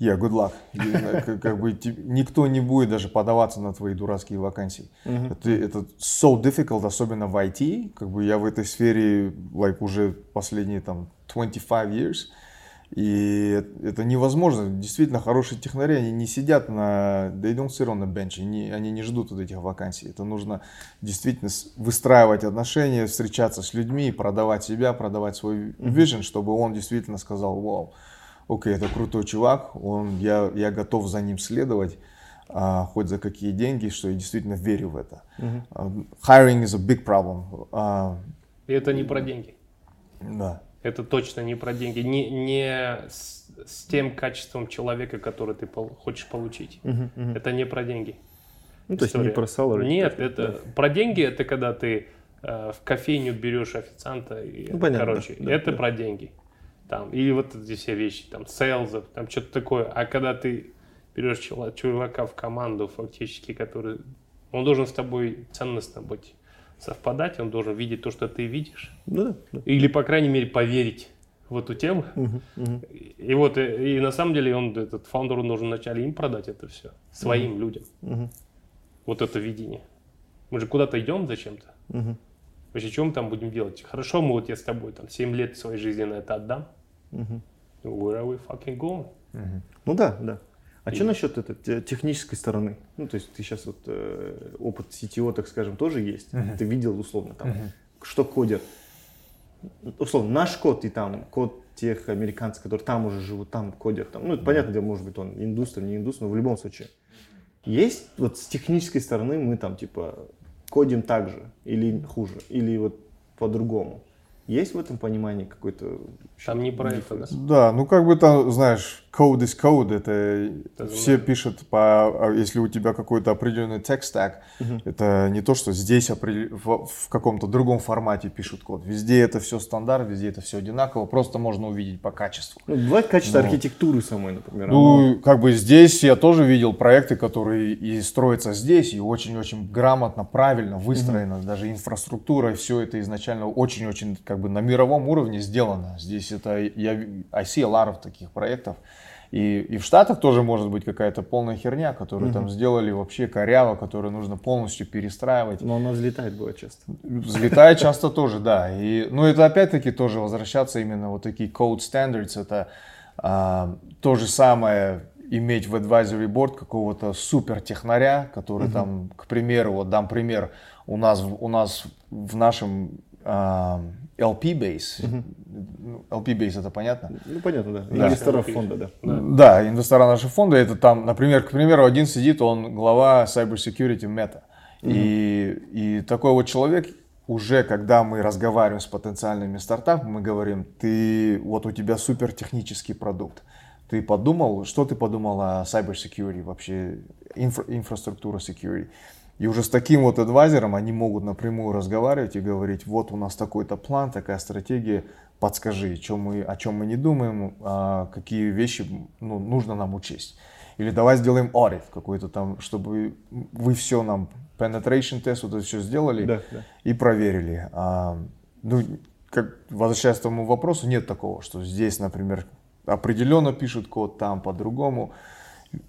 yeah, good luck. И, э, как- как бы никто не будет даже подаваться на твои дурацкие вакансии. Это, это so difficult, особенно в IT. Как бы я в этой сфере like, уже последние там 25 years. И это невозможно. Действительно, хорошие технари, они не сидят на... They don't sit on the bench. Они, они не ждут вот этих вакансий. Это нужно действительно выстраивать отношения, встречаться с людьми, продавать себя, продавать свой vision, чтобы он действительно сказал, вау, окей, это крутой чувак, он, я, я готов за ним следовать а, хоть за какие деньги, что я действительно верю в это. Uh-huh. Hiring is a big problem. Uh, И это не про деньги. Да. Это точно не про деньги. Не, не с, с тем качеством человека, который ты пол, хочешь получить. Мгм, мгм. Это не про деньги. Ну, то есть не про salary. Нет, это про деньги это когда ты э, в кофейню берешь официанта и Ну, понятно, короче, да, да, это да. про деньги. Там, или вот эти все вещи, там, селзов, там что-то такое. А когда ты берешь чувака в команду, фактически, который, он должен с тобой ценностно быть, совпадать, он должен видеть то, что ты видишь, Ну да, да. или, по крайней мере, поверить в эту тему. Мгм, мгм. И вот, и, и на самом деле, он, этот фаундер, он должен вначале им продать это все, своим людям, Мгм, вот это видение. Мы же куда-то идем зачем-то. мгм, Вообще, что мы там будем делать? Хорошо, мы вот я с тобой там 7 лет своей жизни на это отдам. мгм. Where are we fucking going? Ну да, да. А И- что насчет этой те- технической стороны? Ну, то есть ты сейчас вот э, опыт CTO, так скажем, тоже есть. Ты видел условно там, что кодят. Условно, наш код и там код тех американцев, которые там уже живут, там кодят. Там. Ну, это понятное дело, может быть, он индус, не индус, но в любом случае. Есть вот с технической стороны мы там типа кодим так же или хуже, или вот по-другому. Есть в этом понимании какой-то... Там не про это, да? Да, ну как бы там, знаешь, code is code, это Это все пишут по, а если у тебя какой-то определенный tech stack, это не то, что здесь определ- в, в каком-то другом формате пишут код. Везде это все стандарт, везде это все одинаково, просто можно увидеть по качеству. Ну, бывает качество Ну. архитектуры самой, например. оно- Ну, как бы здесь я тоже видел проекты, которые и строятся здесь, и очень-очень грамотно, правильно выстроено. Даже инфраструктура, все это изначально очень-очень как бы на мировом уровне сделано. Здесь это, я I see a lot of таких проектов. И, и в Штатах тоже может быть какая-то полная херня, которую там сделали вообще коряво, которую нужно полностью перестраивать. Но она взлетает бывает часто. Взлетает часто тоже, да. И, ну, это опять-таки тоже возвращаться именно вот такие code standards. Это а, то же самое иметь в advisory board какого-то супер технаря, который там, к примеру, вот дам пример, у нас, у нас в нашем LP base, ну, LP base это понятно? Ну, понятно, да. Да. Инвесторов фонда, да. Да, инвестора нашего фонда, это там, например, к примеру, один сидит, он глава cybersecurity Meta. И, и такой вот человек уже, когда мы разговариваем с потенциальными стартапами, мы говорим, ты, вот у тебя супер технический продукт. Ты подумал, что ты подумал о cybersecurity, вообще инфра- инфраструктура security? И уже с таким вот адвайзером они могут напрямую разговаривать и говорить, вот у нас такой-то план, такая стратегия, подскажи, чем мы, о чем мы не думаем, а какие вещи ну, нужно нам учесть. Или давай сделаем audit какой-то там, чтобы вы все нам, penetration тест, вот это все сделали Да, да. и проверили. А, ну, как, возвращаясь к тому вопросу, нет такого, что здесь, например, определенно пишут код, там по-другому.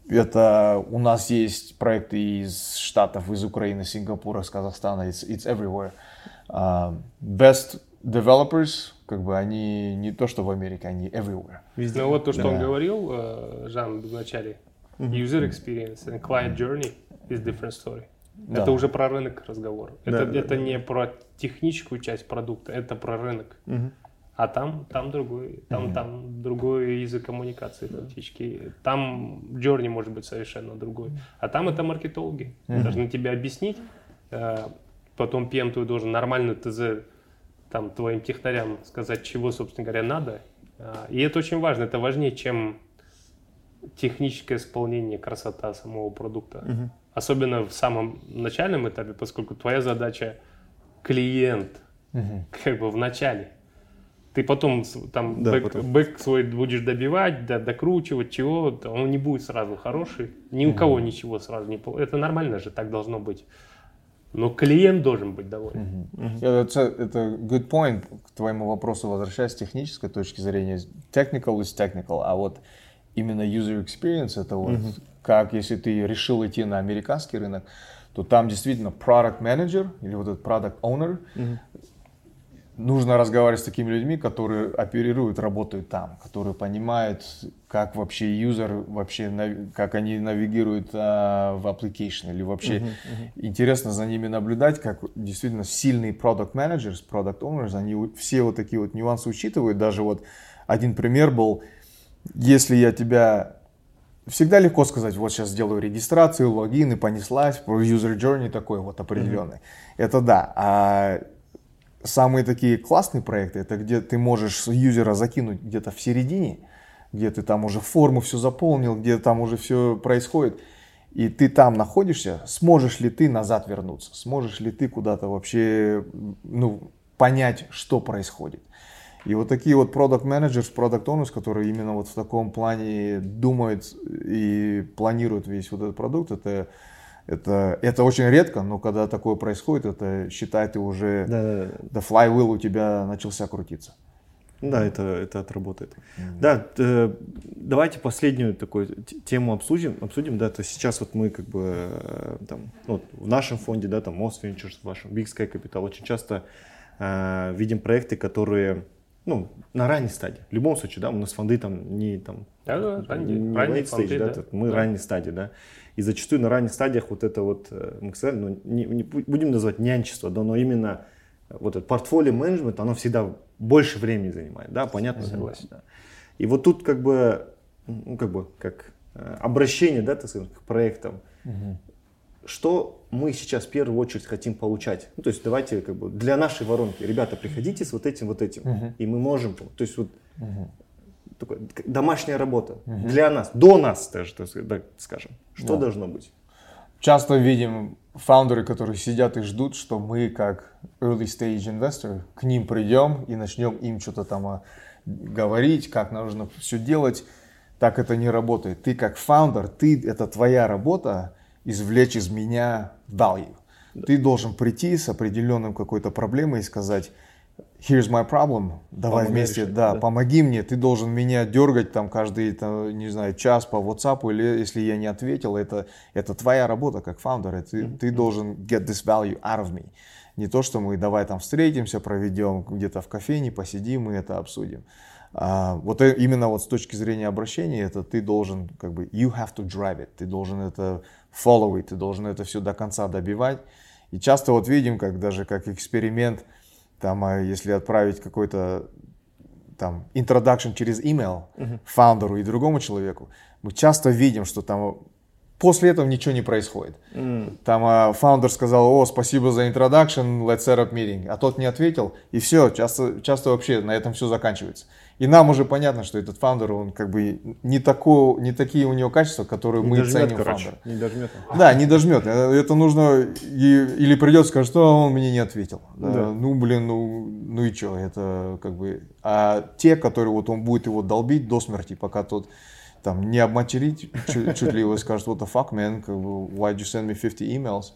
Это у нас есть проекты из Штатов, из Украины, Сингапура, с Казахстана, it's, it's everywhere. А, best developers, как бы они не то, что в Америке, они everywhere. Везде. Ну вот то, что Да. он говорил, э, Жан, в начале. User experience and client journey is different story. Да. Это уже про рынок разговор. Да, это да, это не про техническую часть продукта, это про рынок. Мгм. А там, там другой, там, там другой язык коммуникации фактически. Там journey может быть совершенно другой. А там это маркетологи. Должны тебе объяснить. э, Потом PM твой должен нормальную ТЗ там твоим технарям сказать, чего, собственно говоря, надо. А, И это очень важно. Это важнее, чем техническое исполнение, красота самого продукта. Особенно в самом начальном этапе, поскольку твоя задача клиент, как бы в начале. Ты потом там Да, бэк, потом. бэк свой будешь добивать, да, докручивать, чего, он не будет сразу хороший. Ни у кого ничего сразу не Это нормально же, так должно быть. Но клиент должен быть доволен. Yeah, Это, это good point к твоему вопросу, возвращаясь с технической точки зрения. Technical is technical, а вот именно user experience, это вот как если ты решил идти на американский рынок, то там действительно product manager или вот этот product owner нужно разговаривать с такими людьми, которые оперируют, работают там, которые понимают, как вообще юзер, вообще, как они навигируют а, в application, или вообще uh-huh, uh-huh. интересно за ними наблюдать, как действительно сильные product managers, product owners, они все вот такие вот нюансы учитывают. Даже вот один пример был, если я тебя Всегда легко сказать, вот сейчас сделаю регистрацию, логин и понеслась, user journey такой вот определенный. Mm-hmm. Это да. А самые такие классные проекты, это где ты можешь юзера закинуть где-то в середине, где ты там уже форму все заполнил, где там уже все происходит, и ты там находишься, сможешь ли ты назад вернуться, сможешь ли ты куда-то вообще ну, понять, что происходит. И вот такие вот продукт менеджеры продукт owners, которые именно вот в таком плане думают и планируют весь вот этот продукт, это это, это очень редко, но когда такое происходит, это считай, ты уже да, да, да. the flywheel у тебя начался крутиться. Да, это, это отработает. Mm-hmm. Да, э, давайте последнюю такую тему обсудим. обсудим да, то сейчас вот мы как бы э, там, ну, в нашем фонде, да, там Most Ventures, в вашем Big Sky Capital очень часто э, видим проекты, которые ну, на ранней стадии. В любом случае, да, у нас фонды там не там да, да, ранний, не ранний stage, да, да, мы да. ранней стадии, да. И зачастую на ранних стадиях вот это вот, э, мы сказали, ну, не, не будем называть нянчество, да, но именно вот это портфолио менеджмент, оно всегда больше времени занимает, да, понятно, согласен. Да. И вот тут как бы, ну, как бы, как э, обращение, да, так сказать, к проектам, угу. Что мы сейчас в первую очередь хотим получать. Ну, то есть давайте как бы для нашей воронки, ребята, приходите с вот этим, вот этим, угу. и мы можем, то есть вот угу такое, домашняя работа угу. для нас, до нас даже, так скажем. Что да. должно быть? Часто видим фаундеры, которые сидят и ждут, что мы как early stage investor к ним придем и начнем им что-то там а, говорить, как нужно все делать. Так это не работает. Ты как фаундер, ты, это твоя работа извлечь из меня value. Да. Ты должен прийти с определенным какой-то проблемой и сказать, here's my problem, давай помоги вместе, решить, да, да, помоги мне, ты должен меня дергать там каждый, там, не знаю, час по WhatsApp, или если я не ответил, это, это твоя работа как фаундер, ты, mm-hmm. ты должен get this value out of me. Не то, что мы давай там встретимся, проведем где-то в кофейне, посидим и это обсудим. А, вот э, именно вот с точки зрения обращения, это ты должен как бы, you have to drive it, ты должен это follow it, ты должен это все до конца добивать. И часто вот видим, как даже как эксперимент, там, а если отправить какой-то там introduction через email uh-huh. фаундеру и другому человеку, мы часто видим, что там после этого ничего не происходит. Mm. Там а, фаундер сказал, о, спасибо за introduction, let's set up meeting, а тот не ответил, и все, часто, часто вообще на этом все заканчивается. И нам уже понятно, что этот фаундер, он как бы не, такой, не такие у него качества, которые не мы дожмет, ценим короче, фаундер. Не дожмет. Да, не дожмет. Э, это нужно, и, или придется сказать, что он мне не ответил. Да. Ну, блин, ну, ну и что, это как бы... А те, которые вот он будет его долбить до смерти, пока тот там не обматерить, чуть, чуть ли его скажет, what the fuck, man, как бы, why did you send me 50 emails?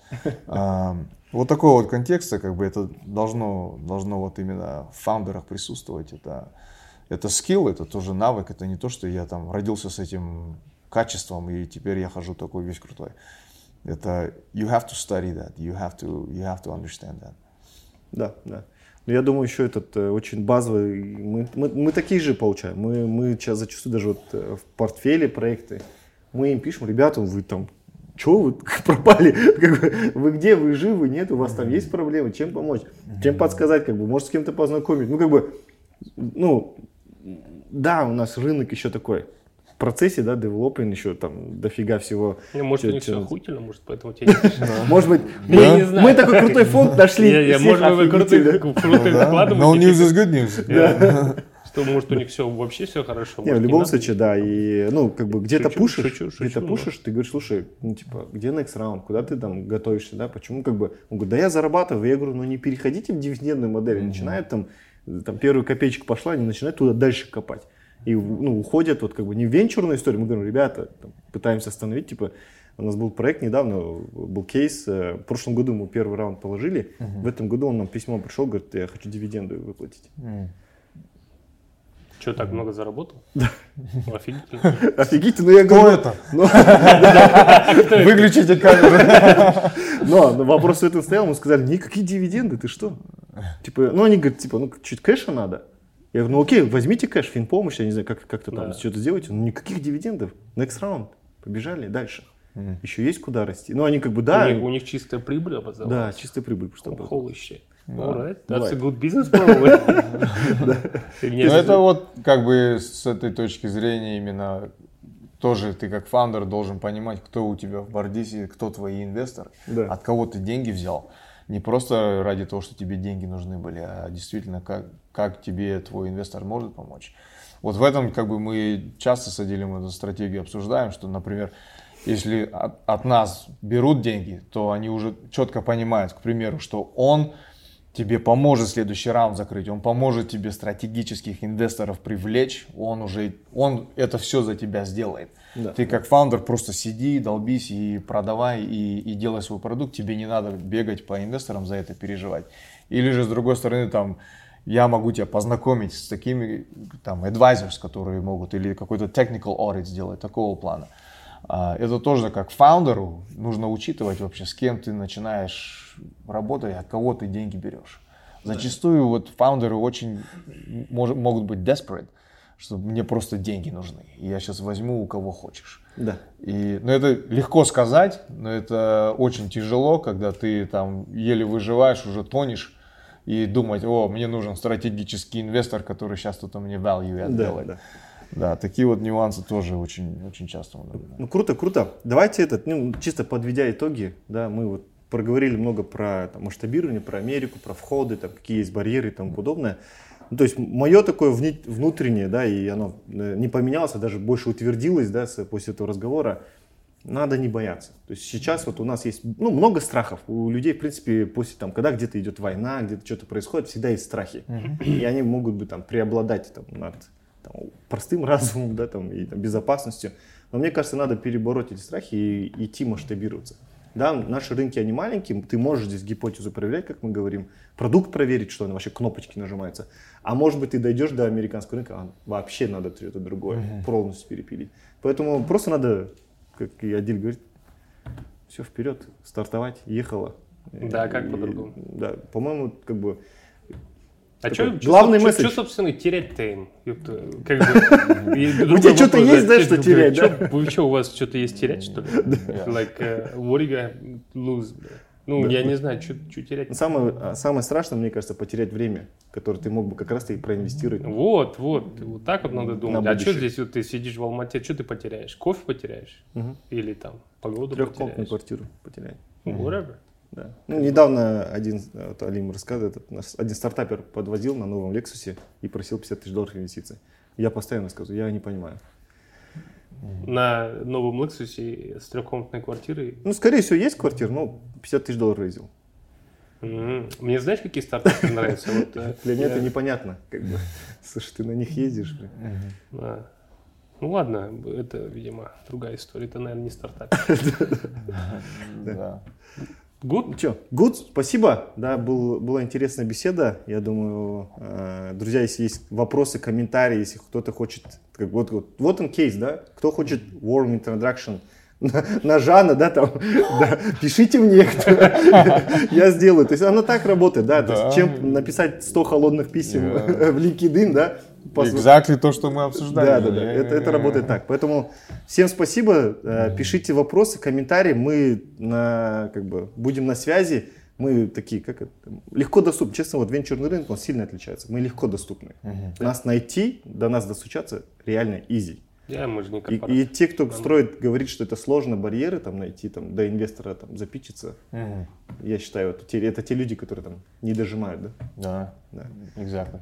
Um, вот такой вот контекст, как бы это должно, должно вот именно в фаундерах присутствовать. Это это скилл, это тоже навык, это не то, что я там родился с этим качеством и теперь я хожу такой весь крутой. Это you have to study that, you have to, you have to understand that. Да, да. Но я думаю, еще этот э, очень базовый, мы, мы, мы такие же получаем. Мы, мы сейчас зачастую даже вот э, в портфеле проекты, мы им пишем, ребята, вы там что вы пропали? Как бы, вы где? Вы живы? Нет? У вас там есть проблемы? Чем помочь? Чем подсказать? Как бы, может, с кем-то познакомить? Ну, как бы, ну, да, у нас рынок еще такой в процессе, да, девелопинг еще там дофига всего. Ну, может, у них все охуительно, может, поэтому тебе не Может быть, мы такой крутой фонд нашли. Может, вы крутой вклад No news is good news. Что, может, у них все вообще все хорошо. Не, в любом случае, да. И, ну, как бы где-то пушишь, где-то пушишь, ты говоришь, слушай, ну, типа, где next round, куда ты там готовишься, да, почему, как бы, он говорит, да я зарабатываю, я говорю, ну, не переходите в дивидендную модель, начинает там там первая копеечка пошла, они начинают туда дальше копать. И ну, уходят вот как бы не в венчурную историю, мы говорим, ребята, там, пытаемся остановить, типа, у нас был проект недавно, был кейс, э, в прошлом году мы первый раунд положили, uh-huh. в этом году он нам письмо пришел, говорит, я хочу дивиденды выплатить. Uh-huh. Что, так много заработал? Да. Ну, офигительно. Офигительно, ну я говорю. Кто это? Выключите камеру. Но вопрос в этом стоял, мы сказали, никакие дивиденды, ты что? Типа, ну они говорят, типа, ну чуть кэша надо. Я говорю, ну окей, возьмите кэш, финпомощь, я не знаю, как, как-то там Да. что-то сделайте. Ну никаких дивидендов. Next round. Побежали дальше. Еще есть куда расти. Ну они как бы, да, у, них, у них чистая прибыль да, образовалась. чистая прибыль. Oh, holy shit. Alright, that's a good business мне Ну, это вот как бы с этой точки зрения именно тоже ты как фаундер должен понимать, кто у тебя в Бардисе, кто твои инвесторы, Да. от кого ты деньги взял. Не просто ради того, что тебе деньги нужны были, а действительно, как, как тебе твой инвестор может помочь. Вот в этом как бы мы часто с Адилем эту стратегию обсуждаем, что, например, если от, от нас берут деньги, то они уже четко понимают, к примеру, что он тебе поможет следующий раунд закрыть, он поможет тебе стратегических инвесторов привлечь, он уже, он это все за тебя сделает. Да. Ты как фаундер просто сиди, долбись и продавай и, и делай свой продукт, тебе не надо бегать по инвесторам за это переживать. Или же с другой стороны там я могу тебя познакомить с такими там advisors, которые могут или какой-то technical audit сделать такого плана. Это тоже как фаундеру нужно учитывать вообще, с кем ты начинаешь работать, от кого ты деньги берешь. Зачастую вот фаундеры очень мож- могут быть desperate, что мне просто деньги нужны, и я сейчас возьму у кого хочешь. Да. И, ну, это легко сказать, но это очень тяжело, когда ты там еле выживаешь, уже тонешь, и думать, о, мне нужен стратегический инвестор, который сейчас тут мне value add Да, делает. да. Да, такие вот нюансы тоже очень, очень часто. Ну круто, круто. Давайте этот, ну, чисто подведя итоги, да, мы вот проговорили много про там, масштабирование, про Америку, про входы, там, какие есть барьеры и тому подобное. Ну, то есть мое такое внутреннее, да, и оно э, не поменялось, а даже больше утвердилось, да, после этого разговора. Надо не бояться. То есть сейчас вот у нас есть ну, много страхов. У людей, в принципе, после там, когда где-то идет война, где-то что-то происходит, всегда есть страхи. И они могут быть там преобладать там, над там, простым разумом, да, там, и там, безопасностью. Но мне кажется, надо перебороть эти страхи и идти масштабироваться. Да, наши рынки, они маленькие, ты можешь здесь гипотезу проверять, как мы говорим, продукт проверить, что он вообще кнопочки нажимаются. А может быть, ты дойдешь до американского рынка, а вообще надо что-то другое, полностью перепилить. Поэтому просто надо, как и Адиль говорит, все вперед, стартовать, ехала. Да, как И- по-другому. Да, по-моему, как бы А что, главный что, месседж. собственно, терять-то им? Как бы, другой тебя что-то есть, да, что чё- терять, чё- да? Вы что, у вас что-то есть терять, что ли? Like, uh, what do you lose? бля? Ну, я не знаю, что терять. самое, а, самое страшное, мне кажется, потерять время, которое ты мог бы как раз и проинвестировать. Вот, вот, вот так вот надо думать. На а что здесь, вот ты сидишь в Алмате, что ты потеряешь? Кофе потеряешь? Или там погоду Трехкомнатную квартиру потерять. Whatever. Да. Ну, недавно один, э, вот Алим рассказывает, один стартапер подвозил на новом Лексусе и просил 50 тысяч долларов инвестиций. Я постоянно скажу, я не понимаю. На новом Лексусе с трехкомнатной квартирой. Ну, скорее всего, есть квартира, но 50 тысяч долларов рейзил. М, Мне знаешь, какие стартапы нравятся? Вот, э, Для меня это непонятно. Как бы. Слушай, ты на них ездишь. блин. Да. Ну ладно, это, видимо, другая история. Это, наверное, не стартап. Да. Good? Ну что, good, спасибо. Да, был, была интересная беседа. Я думаю, э, друзья, если есть вопросы, комментарии, если кто-то хочет, как, вот, вот, вот он кейс, да, кто хочет warm introduction на, на Жана, да, там, да, пишите мне, я сделаю. То есть оно так работает, да, то Да. есть чем написать 100 холодных писем Да. в LinkedIn, да, Exactly то, что мы обсуждали. да, да, да. Это, это работает так. Поэтому всем спасибо. Э, Пишите вопросы, комментарии. Мы на, как бы, будем на связи. Мы такие, как это, легко доступны. Честно, вот венчурный рынок, он сильно отличается. Мы легко доступны. Нас найти, до нас достучаться реально easy. Я, мы же не И, корпорация. и те, кто строит, говорит, что это сложно, барьеры там найти, там, до инвестора там запичиться, Мгм. я считаю, это те, это те люди, которые там не дожимают, да? Да, Да. exactly.